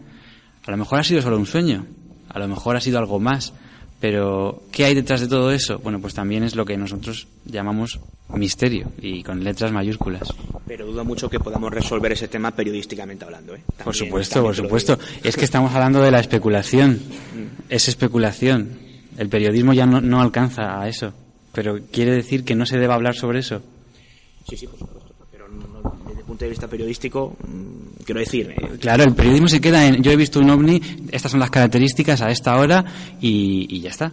A lo mejor ha sido solo un sueño, a lo mejor ha sido algo más, pero ¿qué hay detrás de todo eso? Bueno, pues también es lo que nosotros llamamos misterio y con letras mayúsculas. Pero dudo mucho que podamos resolver ese tema periodísticamente hablando. ¿eh? Por supuesto, por supuesto. Es que estamos hablando de la especulación. Es especulación. El periodismo ya no, no alcanza a eso. Pero quiere decir que no se deba hablar sobre eso. Sí, sí, por supuesto. Pero no- no- desde el punto de vista periodístico, mm, quiero decir, eh, Claro, el periodismo se queda en. Yo he visto un ovni, estas son las características a esta hora y, y ya está.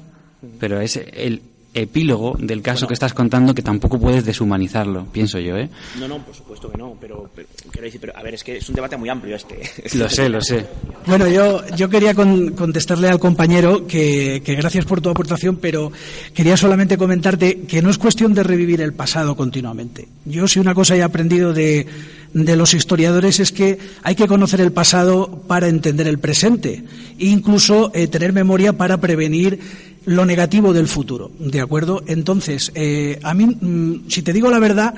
Pero es el epílogo del caso que estás contando que tampoco puedes deshumanizarlo, pienso yo, ¿eh? no, no, por supuesto que no, pero, pero quiero decir, pero a ver, es que es un debate muy amplio este. Lo sé, lo sé. Bueno, yo, yo quería con- contestarle al compañero que, que gracias por tu aportación, pero quería solamente comentarte que no es cuestión de revivir el pasado continuamente. Yo si una cosa he aprendido de, de los historiadores es que hay que conocer el pasado para entender el presente e incluso eh, tener memoria para prevenir lo negativo del futuro, ¿de acuerdo? Entonces, eh, a mí, mm, si te digo la verdad,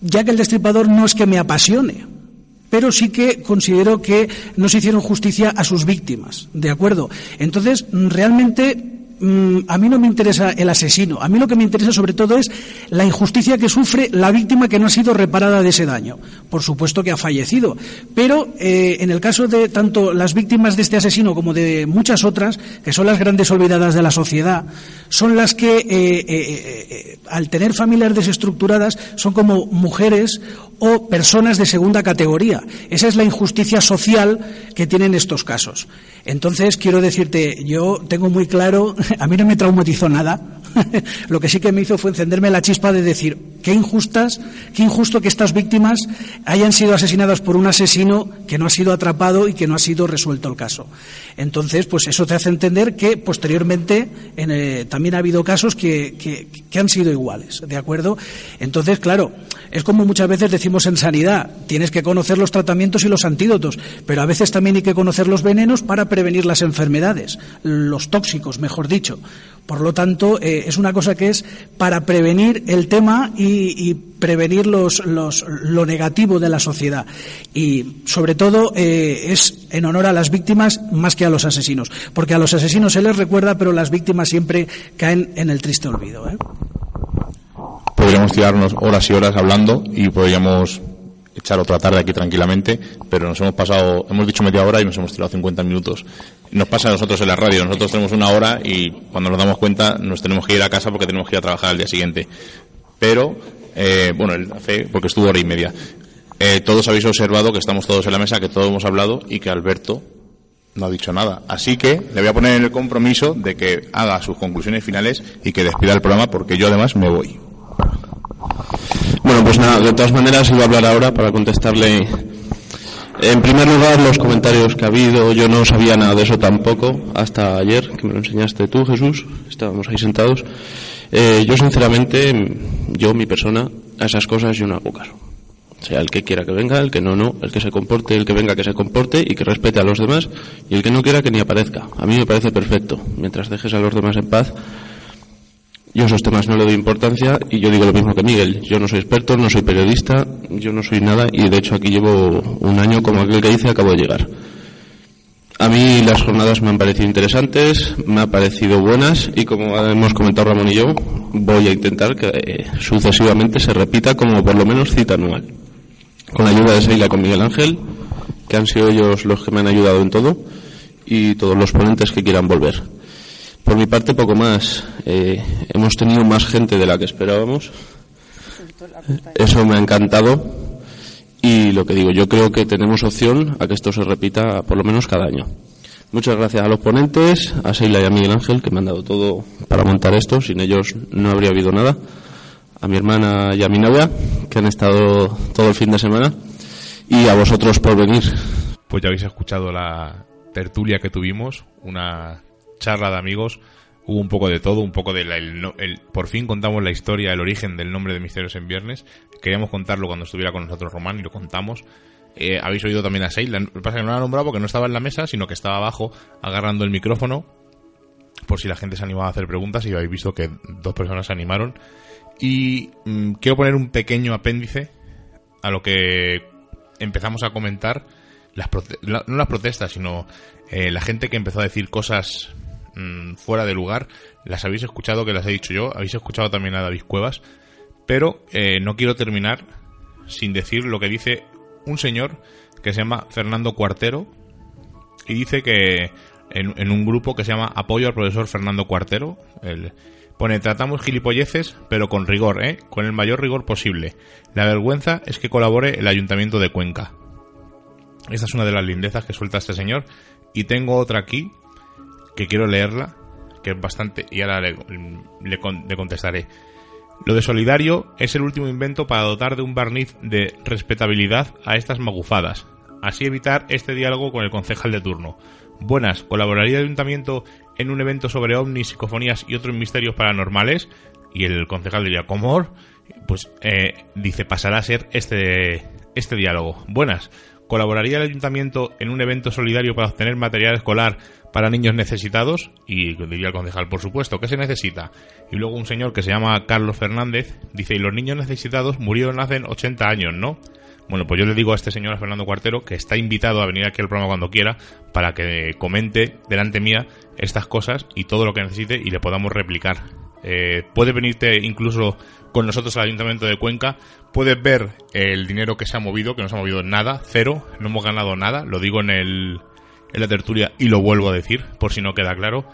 ya que el destripador no es que me apasione, pero sí que considero que no se hicieron justicia a sus víctimas, ¿de acuerdo? Entonces, realmente mm, a mí no me interesa el asesino. A mí lo que me interesa sobre todo es la injusticia que sufre la víctima que no ha sido reparada de ese daño. Por supuesto que ha fallecido. Pero eh, en el caso de tanto las víctimas de este asesino como de muchas otras, que son las grandes olvidadas de la sociedad, son las que, eh, eh, al tener familias desestructuradas, son como mujeres o personas de segunda categoría. Esa es la injusticia social que tienen estos casos. Entonces, quiero decirte, yo tengo muy claro, a mí no me traumatizó nada. Lo que sí que me hizo fue encenderme la chispa de decir, qué injustas, qué injusto que estas víctimas hayan sido asesinadas por un asesino que no ha sido atrapado y que no ha sido resuelto el caso. Entonces, pues eso te hace entender que posteriormente en, eh, también ha habido casos que han sido iguales, ¿de acuerdo? Entonces, claro, es como muchas veces decimos en sanidad, tienes que conocer los tratamientos y los antídotos, pero a veces también hay que conocer los venenos para prevenir las enfermedades, los tóxicos, mejor dicho. Por lo tanto, eh, es una cosa que es para prevenir el tema y, prevenir los, lo negativo de la sociedad. Y, sobre todo, eh, es en honor a las víctimas más que a los asesinos. Porque a los asesinos se les recuerda, pero las víctimas siempre caen en el triste olvido. ¿eh? Podríamos tirarnos horas y horas hablando y podríamos echar otra tarde aquí tranquilamente, pero nos hemos pasado, hemos dicho media hora y nos hemos tirado 50 minutos. Nos pasa a nosotros en la radio, nosotros tenemos una hora y cuando nos damos cuenta nos tenemos que ir a casa porque tenemos que ir a trabajar al día siguiente. Pero, eh, bueno, el hace, porque estuvo hora y media. Eh, todos habéis observado que estamos todos en la mesa, que todos hemos hablado y que Alberto no ha dicho nada. Así que le voy a poner el compromiso de que haga sus conclusiones finales y que despida el programa porque yo además me voy. Bueno, pues nada, de todas maneras iba a hablar ahora para contestarle. En primer lugar, los comentarios que ha habido, yo no sabía nada de eso tampoco, hasta ayer, que me lo enseñaste tú, Jesús, estábamos ahí sentados. Eh, yo sinceramente, yo, mi persona, a esas cosas yo no hago caso. O sea, el que quiera que venga, el que no, no, el que se comporte, el que venga que se comporte y que respete a los demás, y el que no quiera que ni aparezca. A mí me parece perfecto. Mientras dejes a los demás en paz, yo esos temas no le doy importancia y yo digo lo mismo que Miguel. Yo no soy experto, no soy periodista, yo no soy nada y de hecho aquí llevo un año como aquel que dice acabo de llegar. A mí las jornadas me han parecido interesantes, me han parecido buenas y como hemos comentado Ramón y yo, voy a intentar que eh, sucesivamente se repita como por lo menos cita anual. Con la ayuda de Seila con Miguel Ángel, que han sido ellos los que me han ayudado en todo y todos los ponentes que quieran volver. Por mi parte, poco más. Eh, hemos tenido más gente de la que esperábamos. Eso me ha encantado. Y lo que digo, yo creo que tenemos opción a que esto se repita por lo menos cada año. Muchas gracias a los ponentes, a Seila y a Miguel Ángel, que me han dado todo para montar esto. Sin ellos no habría habido nada. A mi hermana y a mi novia, que han estado todo el fin de semana. Y a vosotros por venir. Pues ya habéis escuchado la tertulia que tuvimos, una charla de amigos hubo un poco de todo, un poco de la, el, por fin contamos la historia, el origen del nombre de Misterios en Viernes. Queríamos contarlo cuando estuviera con nosotros Román y lo contamos. Eh, habéis oído también a Seila, pasa que no la ha nombrado porque no estaba en la mesa, sino que estaba abajo agarrando el micrófono por si la gente se animaba a hacer preguntas y habéis visto que dos personas se animaron. Y mmm, quiero poner un pequeño apéndice a lo que empezamos a comentar, las la, no las protestas, sino eh, la gente que empezó a decir cosas mmm, fuera de lugar, las habéis escuchado que las he dicho yo, habéis escuchado también a David Cuevas, pero eh, no quiero terminar sin decir lo que dice un señor que se llama Fernando Cuartero y dice que en, un grupo que se llama Apoyo al profesor Fernando Cuartero, pone tratamos gilipolleces pero con rigor, ¿eh? con el mayor rigor posible. La vergüenza es que colabore el ayuntamiento de Cuenca. Esta es una de las lindezas que suelta este señor y tengo otra aquí que quiero leerla, que es bastante, y ahora le, le, le, contestaré. Lo de solidario es el último invento para dotar de un barniz de respetabilidad a estas magufadas, así evitar este diálogo con el concejal de turno. Buenas, ¿colaboraría el ayuntamiento en un evento sobre ovnis, psicofonías y otros misterios paranormales? Y el concejal diría, ¿cómo? Pues eh, dice, pasará a ser este, este diálogo. Buenas, ¿Colaboraría el ayuntamiento en un evento solidario para obtener material escolar para niños necesitados? Y diría el concejal, por supuesto, ¿qué se necesita? Y luego un señor que se llama Carlos Fernández dice, y los niños necesitados murieron hace 80 años, ¿no? Bueno, pues yo le digo a este señor, a Fernando Cuartero, que está invitado a venir aquí al programa cuando quiera para que comente delante mía estas cosas y todo lo que necesite y le podamos replicar. Eh, puede venirte incluso con nosotros al Ayuntamiento de Cuenca, puedes ver el dinero que se ha movido, que no se ha movido nada, cero, no hemos ganado nada, lo digo en, el, en la tertulia y lo vuelvo a decir, por si no queda claro.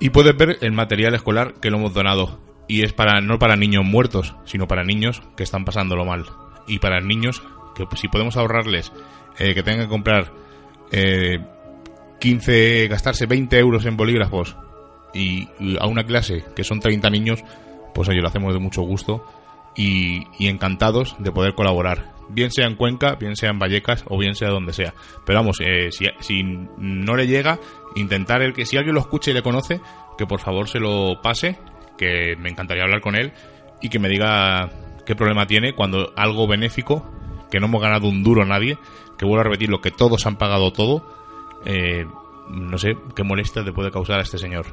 Y puedes ver el material escolar que lo hemos donado. Y es para no para niños muertos, sino para niños que están pasándolo mal. Y para niños que si podemos ahorrarles eh, que tengan que comprar eh, 15, gastarse 20 euros en bolígrafos y, a una clase que son 30 niños, pues oye, lo hacemos de mucho gusto y, encantados de poder colaborar. Bien sea en Cuenca, bien sea en Vallecas o bien sea donde sea. Pero vamos, eh, si, si no le llega, intentar el que si alguien lo escucha y le conoce, que por favor se lo pase, que me encantaría hablar con él y que me diga qué problema tiene cuando algo benéfico, que no hemos ganado un duro a nadie, que vuelvo a repetir lo que todos han pagado todo, eh, no sé qué molestia le puede causar a este señor.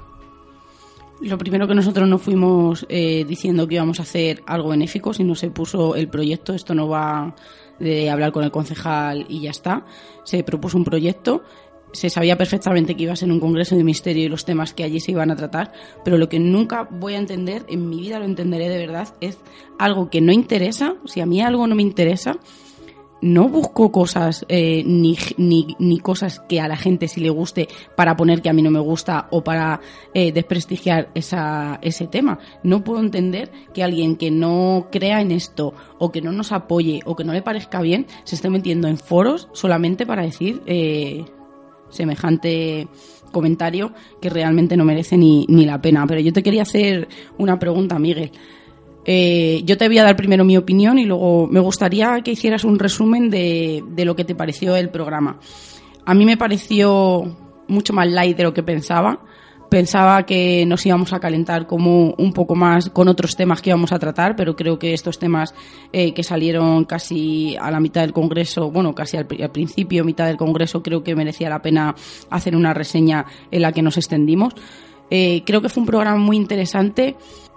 Lo primero que nosotros no fuimos eh, diciendo que íbamos a hacer algo benéfico, sino se puso el proyecto. Esto no va de hablar con el concejal y ya está. Se propuso un proyecto. Se sabía perfectamente que iba a ser un congreso de misterio y los temas que allí se iban a tratar, pero lo que nunca voy a entender, en mi vida lo entenderé de verdad, es algo que no interesa. Si a mí algo no me interesa, no busco cosas eh, ni, ni, ni, cosas que a la gente sí le guste para poner que a mí no me gusta o para eh, desprestigiar esa, ese tema. No puedo entender que alguien que no crea en esto o que no nos apoye o que no le parezca bien se esté metiendo en foros solamente para decir eh, semejante comentario que realmente no merece ni, ni la pena. Pero yo te quería hacer una pregunta, Miguel. Eh, yo te voy a dar primero mi opinión y luego me gustaría que hicieras un resumen de, de, lo que te pareció el programa. A mí me pareció mucho más light de lo que pensaba. Pensaba que nos íbamos a calentar como un poco más con otros temas que íbamos a tratar, pero creo que estos temas eh, que salieron casi a la mitad del Congreso, bueno, casi al, al, principio, mitad del Congreso, creo que merecía la pena hacer una reseña en la que nos extendimos. Eh, creo que fue un programa muy interesante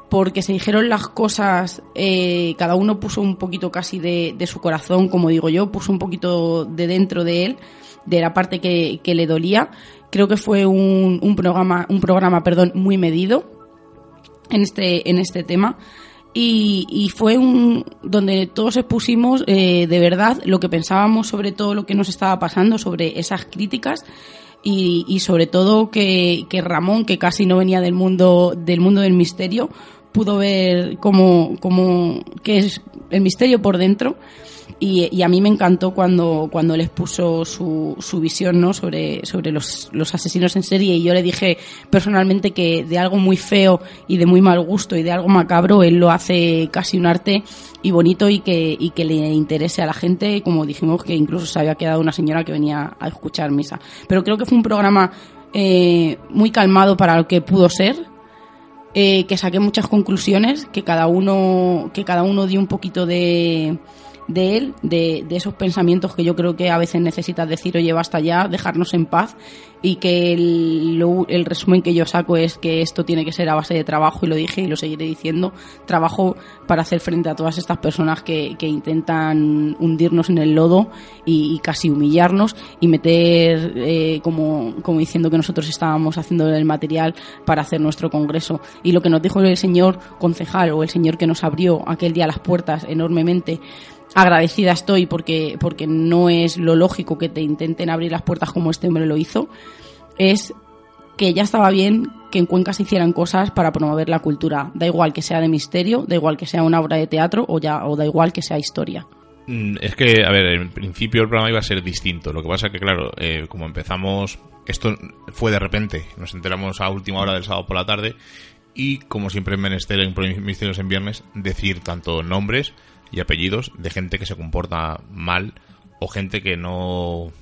porque se dijeron las cosas, eh, cada uno puso un poquito casi de, de, su corazón, como digo yo, puso un poquito de dentro de él, de la parte que, que le dolía. Creo que fue un, un, programa, un programa, perdón, muy medido en este, en este tema. Y, y fue un donde todos expusimos eh, de verdad lo que pensábamos sobre todo lo que nos estaba pasando, sobre esas críticas y, y, sobre todo que, que, Ramón, que casi no venía del mundo del mundo del misterio, pudo ver cómo, cómo qué es el misterio por dentro. Y, y, a mí me encantó cuando, cuando les puso su, su visión ¿no? sobre, sobre los, los, asesinos en serie. Y yo le dije personalmente que de algo muy feo y de muy mal gusto y de algo macabro él lo hace casi un arte y bonito y que, y que le interese a la gente. Como dijimos que incluso se había quedado una señora que venía a escuchar misa. Pero creo que fue un programa eh, muy calmado para lo que pudo ser eh, que saqué muchas conclusiones, que cada uno, que cada uno dio un poquito de, de él, de, de, esos pensamientos que yo creo que a veces necesitas decir, oye, basta ya, dejarnos en paz, y que el, resumen que yo saco es que esto tiene que ser a base de trabajo, y lo dije y lo seguiré diciendo, trabajo para hacer frente a todas estas personas que, que intentan hundirnos en el lodo y, y casi humillarnos y meter, eh, como, como diciendo que nosotros estábamos haciendo el material para hacer nuestro congreso. Y lo que nos dijo el señor concejal o el señor que nos abrió aquel día las puertas enormemente, agradecida estoy porque, porque no es lo lógico que te intenten abrir las puertas como este hombre lo hizo, es que ya estaba bien que en Cuenca se hicieran cosas para promover la cultura. Da igual que sea de misterio, da igual que sea una obra de teatro o, ya, o da igual que sea historia. Es que, a ver, en principio el programa iba a ser distinto. Lo que pasa que, claro, eh, como empezamos, esto fue de repente. Nos enteramos a última hora del sábado por la tarde y, como siempre en Menester, en Misterios en Viernes, decir tanto nombres y apellidos de gente que se comporta mal o gente que no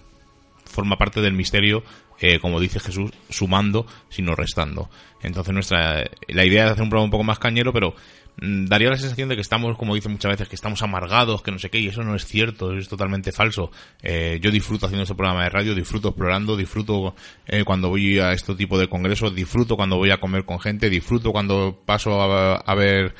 forma parte del misterio, eh, como dice Jesús, sumando, sino restando. Entonces nuestra la idea es hacer un programa un poco más cañero, pero mmm, daría la sensación de que estamos, como dicen muchas veces, que estamos amargados, que no sé qué, y eso no es cierto, es totalmente falso. Eh, yo disfruto haciendo este programa de radio, disfruto explorando, disfruto eh, cuando voy a este tipo de congresos, disfruto cuando voy a comer con gente, disfruto cuando paso a, a ver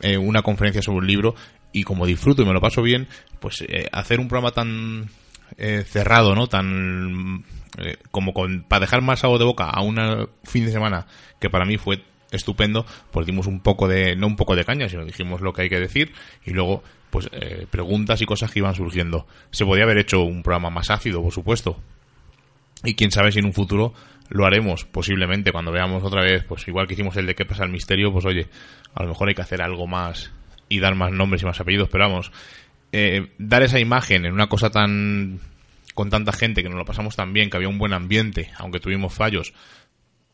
eh, una conferencia sobre un libro y como disfruto y me lo paso bien, pues eh, hacer un programa tan eh, cerrado, ¿no? Tan eh, como con, para dejar más sabor de boca a un fin de semana que para mí fue estupendo, pues dimos un poco de, no un poco de caña, sino dijimos lo que hay que decir y luego pues eh, preguntas y cosas que iban surgiendo. Se podía haber hecho un programa más ácido, por supuesto. Y quién sabe si en un futuro lo haremos, posiblemente, cuando veamos otra vez, pues igual que hicimos el de qué pasa el misterio, pues oye, a lo mejor hay que hacer algo más y dar más nombres y más apellidos, pero vamos, eh, dar esa imagen en una cosa tan con tanta gente que nos lo pasamos tan bien, que había un buen ambiente, aunque tuvimos fallos,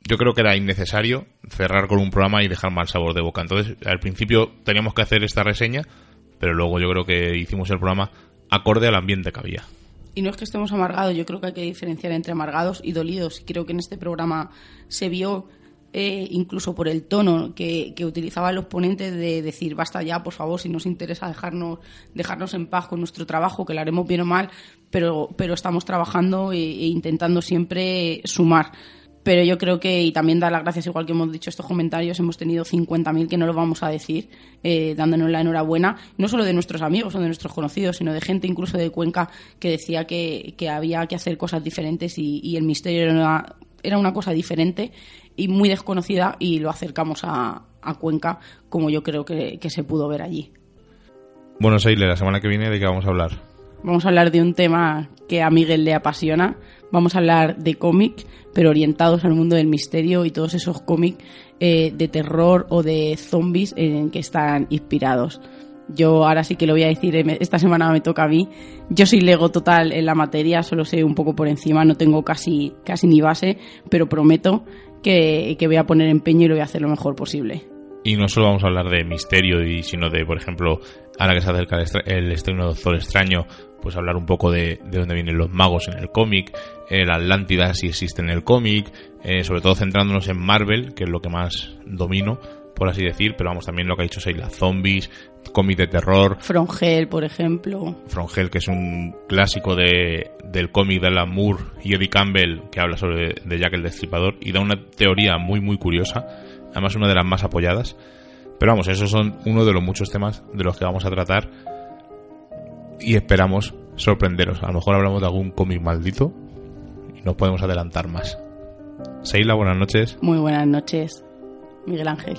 yo creo que era innecesario cerrar con un programa y dejar mal sabor de boca. Entonces, al principio teníamos que hacer esta reseña, pero luego yo creo que hicimos el programa acorde al ambiente que había. Y no es que estemos amargados, yo creo que hay que diferenciar entre amargados y dolidos. Creo que en este programa se vio, eh, incluso por el tono que, que utilizaban los ponentes, de decir, basta ya, por favor, si nos interesa dejarnos, dejarnos en paz con nuestro trabajo, que lo haremos bien o mal, pero, pero estamos trabajando e, e intentando siempre sumar pero yo creo que, y también dar las gracias, igual que hemos dicho estos comentarios, hemos tenido 50.000 que no lo vamos a decir, eh, dándonos la enhorabuena, no solo de nuestros amigos o de nuestros conocidos, sino de gente incluso de Cuenca que decía que, que había que hacer cosas diferentes y, el misterio era era una, cosa diferente y muy desconocida y lo acercamos a, a Cuenca como yo creo que, que se pudo ver allí. Bueno, Seile, la semana que viene, ¿de qué vamos a hablar? Vamos a hablar de un tema que a Miguel le apasiona. Vamos a hablar de cómic, pero orientados al mundo del misterio y todos esos cómics eh, de terror o de zombies en que están inspirados. Yo ahora sí que lo voy a decir, eh, esta semana me toca a mí. Yo soy lego total en la materia, solo sé un poco por encima, no tengo casi, casi ni base, pero prometo que, que voy a poner empeño y lo voy a hacer lo mejor posible. Y no solo vamos a hablar de misterio, y sino de, por ejemplo, ahora que se acerca el estreno de Doctor Extraño, pues hablar un poco de, de dónde vienen los magos en el cómic, el Atlántida si existe en el cómic, eh, sobre todo centrándonos en Marvel, que es lo que más domino, por así decir, pero vamos, también lo que ha dicho Seila, zombies, cómic de terror. Frongel, por ejemplo. Frongel, que es un clásico de, del cómic de Alan Moore y Eddie Campbell, que habla sobre de Jack el Destripador, y da una teoría muy, muy curiosa, además una de las más apoyadas. Pero vamos, esos son uno de los muchos temas de los que vamos a tratar y esperamos sorprenderos. A lo mejor hablamos de algún cómic maldito y no podemos adelantar más. Seila, buenas noches. Muy buenas noches, Miguel Ángel.